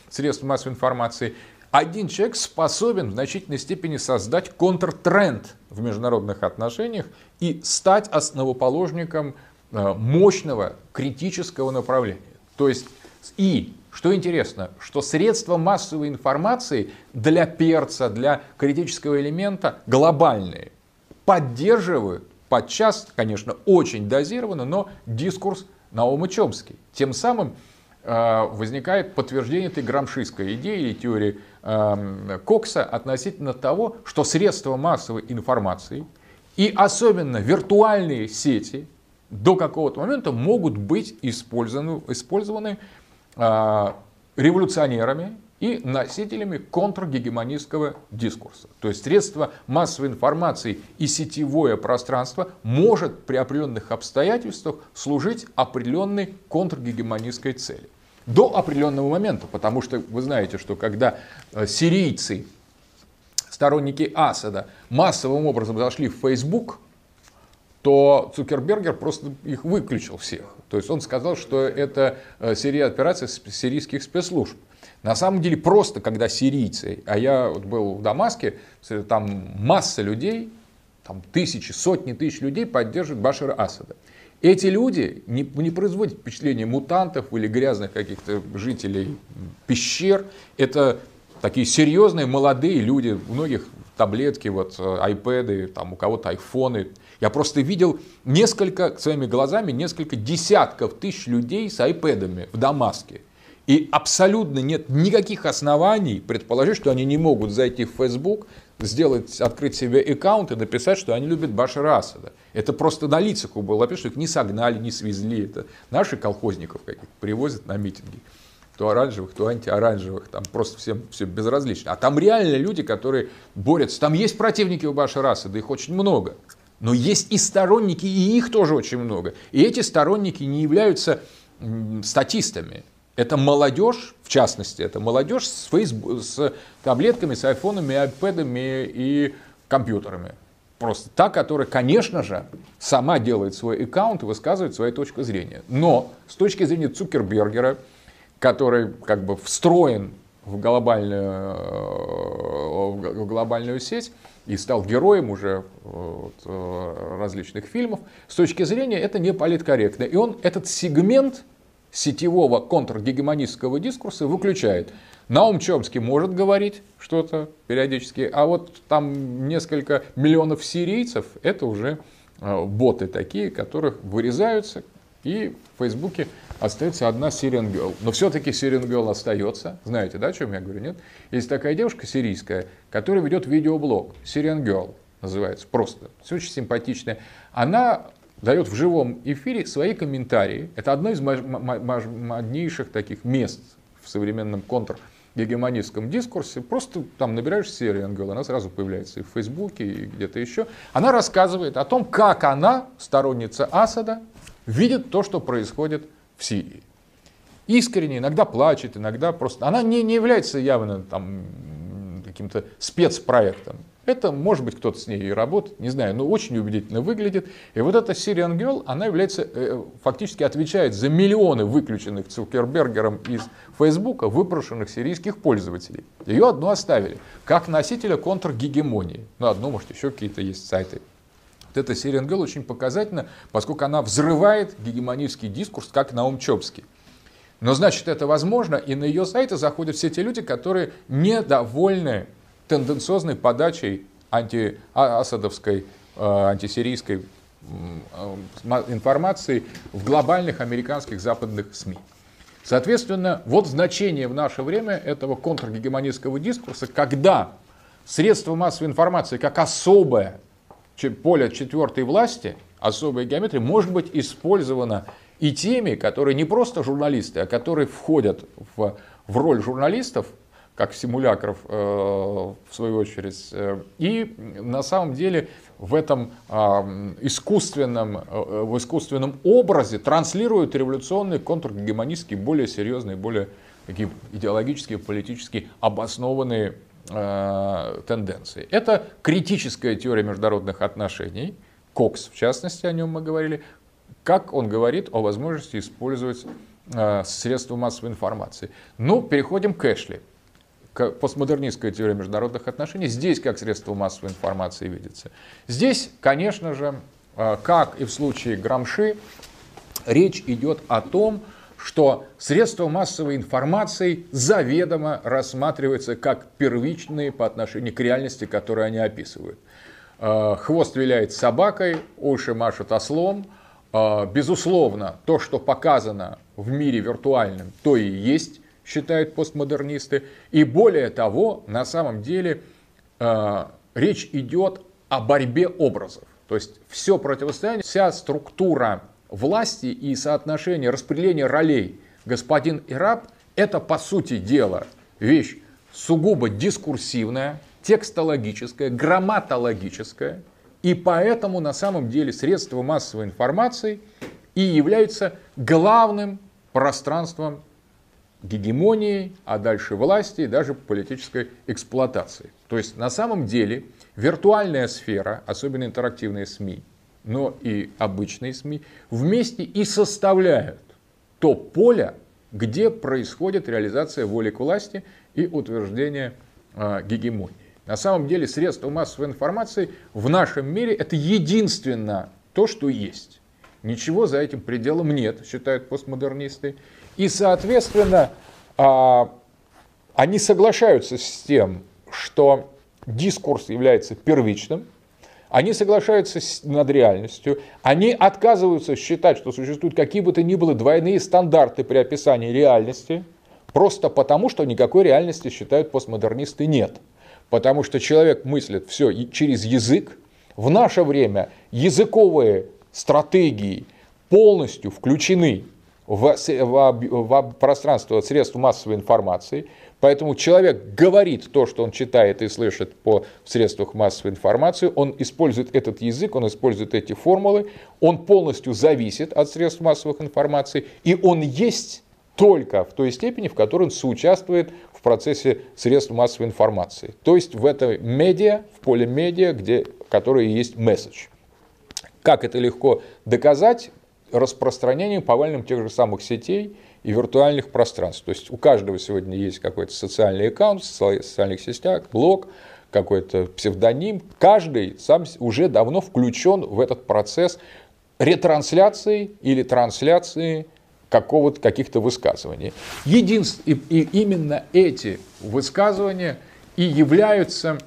средств массовой информации – один человек способен в значительной степени создать контртренд в международных отношениях и стать основоположником э, мощного критического направления. То есть и, что интересно, что средства массовой информации для перца, для критического элемента глобальные, поддерживают, подчас, конечно, очень дозированно, но дискурс Наума Чомский. Тем самым э, возникает подтверждение этой грамшистской идеи или теории Кокса относительно того, что средства массовой информации и особенно виртуальные сети до какого-то момента могут быть использованы, использованы э, революционерами и носителями контргегемонистского дискурса. То есть средства массовой информации и сетевое пространство может при определенных обстоятельствах служить определенной контргегемонистской цели до определенного момента, потому что вы знаете, что когда э, сирийцы, сторонники Асада, массовым образом зашли в Facebook, то Цукербергер просто их выключил всех. То есть он сказал, что это э, серия операций сирийских спецслужб. На самом деле просто, когда сирийцы, а я вот был в Дамаске, там масса людей, там тысячи, сотни тысяч людей поддерживают Башара Асада. Эти люди не, не производят впечатление мутантов или грязных каких-то жителей пещер. Это такие серьезные молодые люди, у многих таблетки, вот, э, айпэды, там, у кого-то айфоны. Я просто видел несколько, своими глазами, несколько десятков тысяч людей с айпэдами в Дамаске. И абсолютно нет никаких оснований предположить, что они не могут зайти в Facebook, сделать, открыть себе аккаунт и написать, что они любят Башара Асада. Это просто на лицах было написано, что их не согнали, не свезли. Это наши колхозников каких привозят на митинги. То оранжевых, то антиоранжевых. Там просто всем все безразлично. А там реально люди, которые борются. Там есть противники у Башара Асада, их очень много. Но есть и сторонники, и их тоже очень много. И эти сторонники не являются статистами. Это молодежь, в частности, это молодежь с, фейсбук, с таблетками, с айфонами, айпэдами и компьютерами. Просто та, которая, конечно же, сама делает свой аккаунт и высказывает свою точку зрения. Но с точки зрения Цукербергера, который как бы встроен в глобальную, в глобальную сеть и стал героем уже вот, э, различных фильмов, с точки зрения это не политкорректно. И он этот сегмент сетевого контргегемонистского дискурса выключает. Наум Чомский может говорить что-то периодически, а вот там несколько миллионов сирийцев, это уже э, боты такие, которых вырезаются, и в Фейсбуке остается одна Syrian Girl. Но все-таки Syrian Girl остается. Знаете, да, о чем я говорю, нет? Есть такая девушка сирийская, которая ведет видеоблог. Syrian Girl называется, просто. Все очень симпатичная. Она дает в живом эфире свои комментарии. Это одно из моднейших таких мест в современном контргегемонистском дискурсе. Просто там набираешь серию Ангела, она сразу появляется и в Фейсбуке, и где-то еще. Она рассказывает о том, как она, сторонница Асада, видит то, что происходит в Сирии. Искренне, иногда плачет, иногда просто... Она не, не является явно там, каким-то спецпроектом. Это, может быть, кто-то с ней и работает, не знаю, но очень убедительно выглядит. И вот эта Syrian Girl, она является, э, фактически отвечает за миллионы выключенных Цукербергером из Фейсбука выпрошенных сирийских пользователей. Ее одну оставили, как носителя контргегемонии. Ну, одну, может, еще какие-то есть сайты. Вот эта Syrian Girl очень показательна, поскольку она взрывает гегемонистский дискурс, как Наум Чопский. Но значит, это возможно, и на ее сайты заходят все те люди, которые недовольны тенденциозной подачей антиасадовской, э, антисирийской информации в глобальных американских западных СМИ. Соответственно, вот значение в наше время этого контргегемонистского дискурса, когда средства массовой информации как особое поле четвертой власти, особая геометрия, может быть использована и теми, которые не просто журналисты, а которые входят в, в роль журналистов, как симулякров, э, в свою очередь. Э, и на самом деле в этом искусственном, э, в искусственном образе транслируют революционные, контргегемонистские, более серьезные, более такие идеологически, политически обоснованные тенденции. Это критическая теория международных отношений, Кокс в частности, о нем мы говорили, как он говорит о возможности использовать средства массовой информации. Ну, переходим к Эшли постмодернистская теория международных отношений здесь как средство массовой информации видится. Здесь, конечно же, э, как и в случае Грамши, речь идет о том, что средства массовой информации заведомо рассматриваются как первичные по отношению к реальности, которую они описывают. Э, хвост виляет собакой, уши машут ослом. Э, безусловно, то, что показано в мире виртуальном, то и есть считают постмодернисты. И более того, на самом деле э, речь идет о борьбе образов. То есть все противостояние, вся структура власти и соотношение распределения ролей господин и раб, это по сути дела вещь сугубо дискурсивная, текстологическая, грамматологическая, и поэтому на самом деле средства массовой информации и являются главным пространством гегемонии, а дальше власти и даже политической эксплуатации. То есть на самом деле виртуальная сфера, особенно интерактивные СМИ, но и обычные СМИ, вместе и составляют то поле, где происходит реализация воли к власти и утверждение э, гегемонии. На самом деле средства массовой информации в нашем мире это единственное то, что есть. Ничего за этим пределом нет, считают постмодернисты. И, соответственно, а, они соглашаются с тем, что дискурс является первичным, они соглашаются над реальностью, они отказываются считать, что существуют какие бы то ни было двойные стандарты при описании реальности, просто потому, что никакой реальности, считают постмодернисты, нет. Потому что человек мыслит все через язык. В наше время языковые стратегии полностью включены в, в, в пространство средств массовой информации. Поэтому человек говорит то, что он читает и слышит по средствах массовой информации, он использует этот язык, он использует эти формулы, он полностью зависит от средств массовой информации, и он есть только в той степени, в которой он соучаствует в процессе средств массовой информации. То есть в этой медиа, в поле медиа, где, которое есть месседж. Как это легко доказать? Распространением повальным тех же самых сетей и виртуальных пространств. То есть у каждого сегодня есть какой-то социальный аккаунт в социальных сетях, блог, какой-то псевдоним. Каждый сам уже давно включен в этот процесс ретрансляции или трансляции какого-то, каких-то высказываний. Единство, и, и именно эти высказывания и являются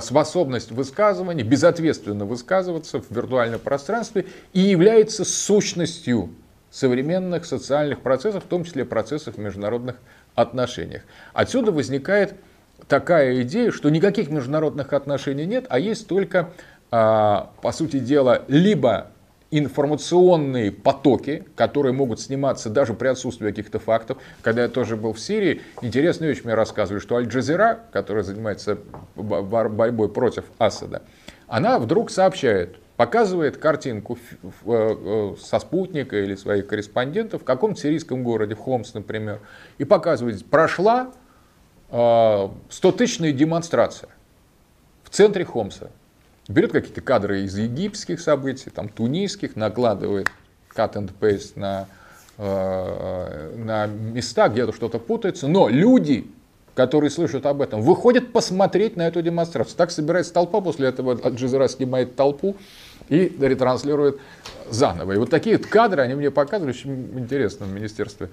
способность высказывания, безответственно высказываться в виртуальном пространстве и является сущностью современных социальных процессов, в том числе процессов в международных отношениях. Отсюда возникает такая идея, что никаких международных отношений нет, а есть только, а, по сути дела, либо информационные потоки, которые могут сниматься даже при отсутствии каких-то фактов. Когда я тоже был в Сирии, интересно очень мне рассказывали, что Аль-Джазира, которая занимается борьбой против Асада, она вдруг сообщает, показывает картинку э, э, со спутника или своих корреспондентов в каком-то сирийском городе, в Хомс, например, и показывает, прошла 100-тысячная э, демонстрация в центре Хомса берет какие-то кадры из египетских событий, там, тунисских, накладывает cut and paste на, э, на места, где-то что-то путается, но люди, которые слышат об этом, выходят посмотреть на эту демонстрацию. Так собирается толпа, после этого Джизера снимает толпу и ретранслирует заново. И вот такие кадры, они мне показывали, очень интересно в Министерстве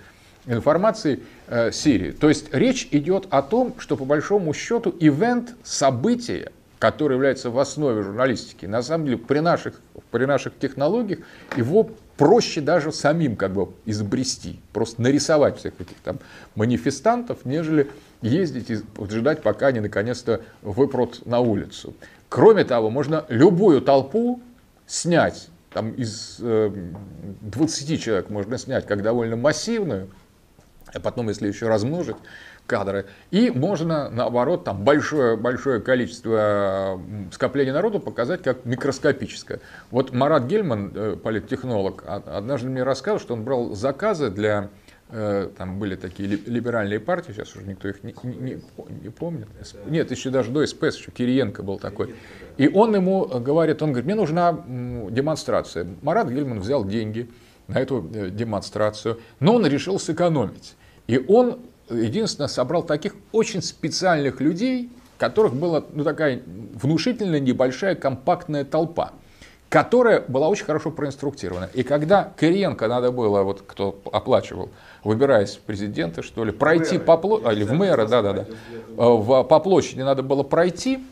информации э, Сирии. То есть речь идет о том, что по большому счету ивент, события, который является в основе журналистики, на самом деле при наших, при наших технологиях его проще даже самим как бы изобрести, просто нарисовать всех этих там манифестантов, нежели ездить и ждать, пока они наконец-то выпрут на улицу. Кроме того, можно любую толпу снять, там из э, 20 человек можно снять как довольно массивную, а потом, если еще размножить, кадры. И можно, наоборот, там большое, большое количество скопления народу показать как микроскопическое. Вот Марат Гельман, э, политтехнолог, однажды мне рассказывал, что он брал заказы для э, там были такие либеральные партии, сейчас уже никто их не, не, не помнит. Нет, еще даже до СПС, еще Кириенко был такой. И он ему говорит, он говорит, мне нужна демонстрация. Марат Гельман взял деньги на эту э, демонстрацию, но он решил сэкономить. И он единственное, собрал таких очень специальных людей, которых была ну, такая внушительная, небольшая, компактная толпа, которая была очень хорошо проинструктирована. И когда Кириенко надо было, вот кто оплачивал, выбираясь в президенты, что ли, пройти по площади, или в мэра, да-да-да, в, по площади надо было пройти,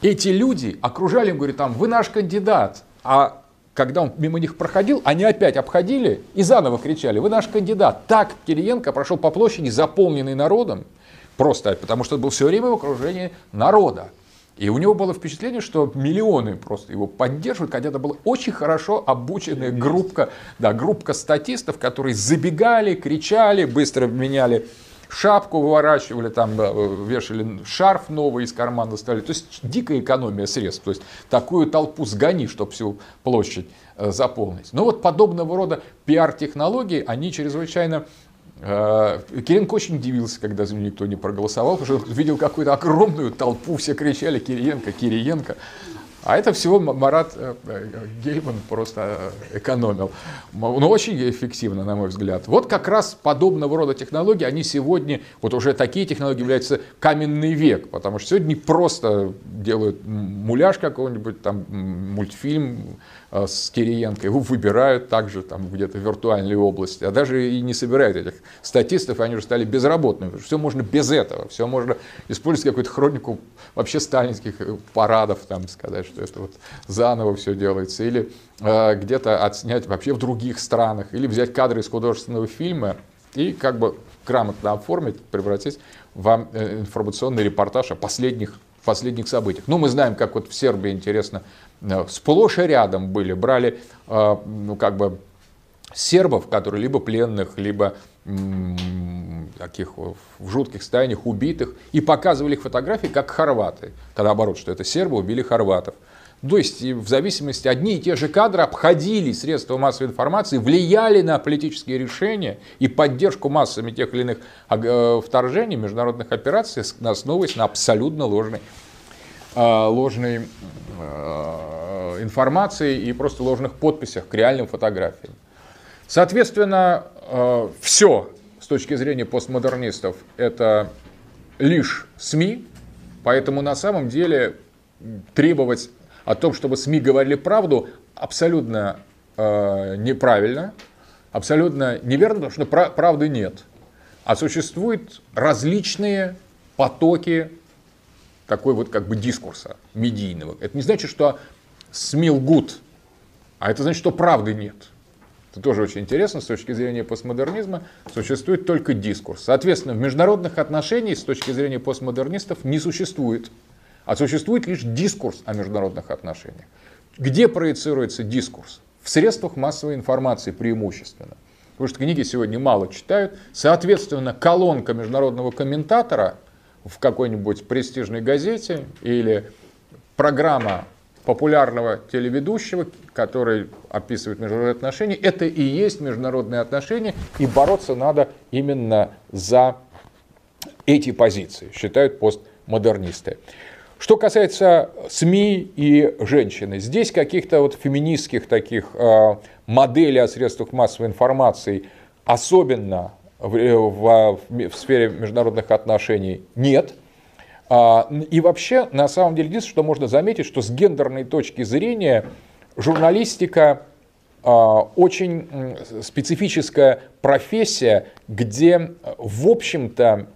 эти люди окружали, им говорят, там, вы наш кандидат, а когда он мимо них проходил, они опять обходили и заново кричали, вы наш кандидат. Так Кириенко прошел по площади, заполненный народом, просто потому что он был все время в окружении народа. И у него было впечатление, что миллионы просто его поддерживают, хотя это была очень хорошо обученная группка, да, группка статистов, которые забегали, кричали, быстро меняли шапку выворачивали, там вешали шарф новый из кармана стали. То есть дикая экономия средств. То есть такую толпу сгони, чтобы всю площадь э, заполнить. Но вот подобного рода пиар-технологии, они чрезвычайно э, Кириенко очень удивился, когда за него никто не проголосовал, потому что видел какую-то огромную толпу, все кричали Кириенко, Кириенко. А это всего Марат э, э, Гейман просто э, экономил. Но ну, очень эффективно, на мой взгляд. Вот как раз подобного рода технологии, они сегодня, вот уже такие технологии являются каменный век, потому что сегодня не просто делают муляж какой-нибудь, там мультфильм с Кириенко, его выбирают также там где-то в виртуальной области, а даже и не собирают этих статистов, они уже стали безработными. Все можно без этого, все можно использовать какую-то хронику вообще сталинских парадов, там сказать, что это вот заново все делается, или э, где-то отснять вообще в других странах, или взять кадры из художественного фильма и как бы грамотно оформить, превратить в э, информационный репортаж о последних, последних событиях. Ну, мы знаем, как вот в Сербии, интересно, э, сплошь и рядом были, брали, э, ну, как бы, сербов, которые либо пленных, либо таких в жутких состояниях убитых, и показывали их фотографии как хорваты, когда наоборот, что это сербы убили хорватов. То есть в зависимости одни и те же кадры обходили средства массовой информации, влияли на политические решения и поддержку массами тех или иных э, вторжений, международных операций, основываясь на абсолютно ложной, э, ложной э, информации и просто ложных подписях к реальным фотографиям. Соответственно, все с точки зрения постмодернистов это лишь СМИ, поэтому на самом деле требовать о том, чтобы СМИ говорили правду, абсолютно э, неправильно, абсолютно неверно, потому что правды нет. А существуют различные потоки такой вот как бы дискурса медийного. Это не значит, что СМИ лгут, а это значит, что правды нет. Это тоже очень интересно с точки зрения постмодернизма. Существует только дискурс. Соответственно, в международных отношениях с точки зрения постмодернистов не существует а существует лишь дискурс о международных отношениях. Где проецируется дискурс? В средствах массовой информации преимущественно. Потому что книги сегодня мало читают. Соответственно, колонка международного комментатора в какой-нибудь престижной газете или программа популярного телеведущего, который описывает международные отношения, это и есть международные отношения, и бороться надо именно за эти позиции, считают постмодернисты. Что касается СМИ и женщины, здесь каких-то вот феминистских таких э, моделей о средствах массовой информации, особенно в, э, в, в сфере международных отношений, нет. А, и вообще, на самом деле, единственное, что можно заметить, что с гендерной точки зрения журналистика очень специфическая профессия, где, в общем-то,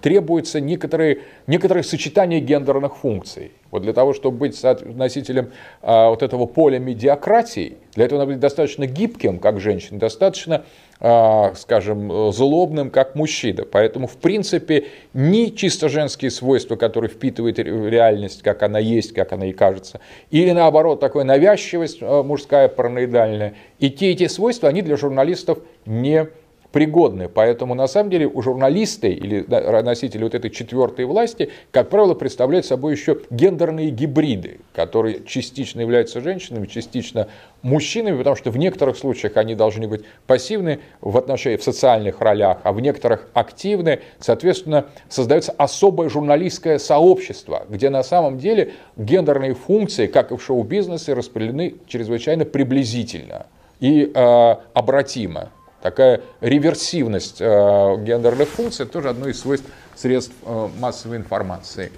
требуется некоторые, некоторые сочетания гендерных функций. Вот для того, чтобы быть носителем а, вот этого поля медиакратии, для этого надо быть достаточно гибким, как женщина, достаточно, а, скажем, злобным, как мужчина. Поэтому, в принципе, ни чисто женские свойства, которые впитывают реальность, как она есть, как она и кажется, или наоборот, такая навязчивость а, мужская, параноидальная, и те, и те свойства, они для журналистов не пригодны. Поэтому, на самом деле, у журналисты или носители вот этой четвертой власти, как правило, представляют собой еще гендерные гибриды, которые частично являются женщинами, частично мужчинами, потому что в некоторых случаях они должны быть пассивны в отношении в социальных ролях, а в некоторых активны. Соответственно, создается особое журналистское сообщество, где на самом деле гендерные функции, как и в шоу-бизнесе, распределены чрезвычайно приблизительно и э, обратимо. Такая реверсивность э, гендерных функций тоже одно из свойств средств э, массовой информации.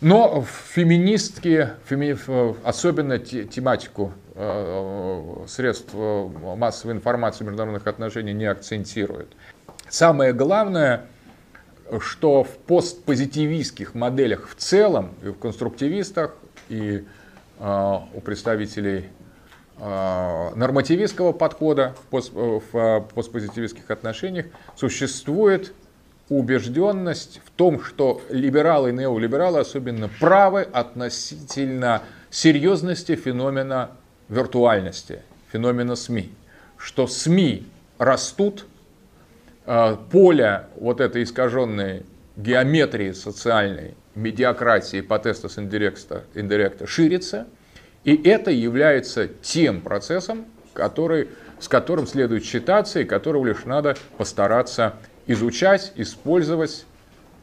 Но феминистки, феми, особенно тематику э, средств массовой информации международных отношений не акцентируют. Самое главное, что в постпозитивистских моделях в целом, и в конструктивистах, и у представителей нормативистского подхода пост, э, в э, постпозитивистских отношениях существует убежденность в том, что либералы и неолибералы особенно правы относительно серьезности феномена виртуальности, феномена СМИ. Что СМИ растут, поле вот этой искаженной геометрии социальной, медиакратии, потестас индиректа, индиректа ширится – и это является тем процессом, который, с которым следует считаться и которого лишь надо постараться изучать, использовать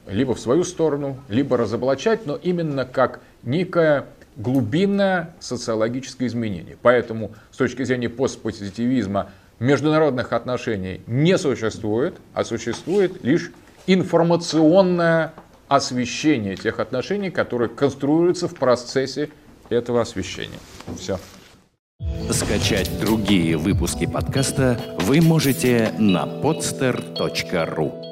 либо в свою сторону, либо разоблачать, но именно как некое глубинное социологическое изменение. Поэтому с точки зрения постпозитивизма международных отношений не существует, а существует лишь информационное освещение тех отношений, которые конструируются в процессе этого освещения. Все. Скачать другие выпуски подкаста вы можете на podster.ru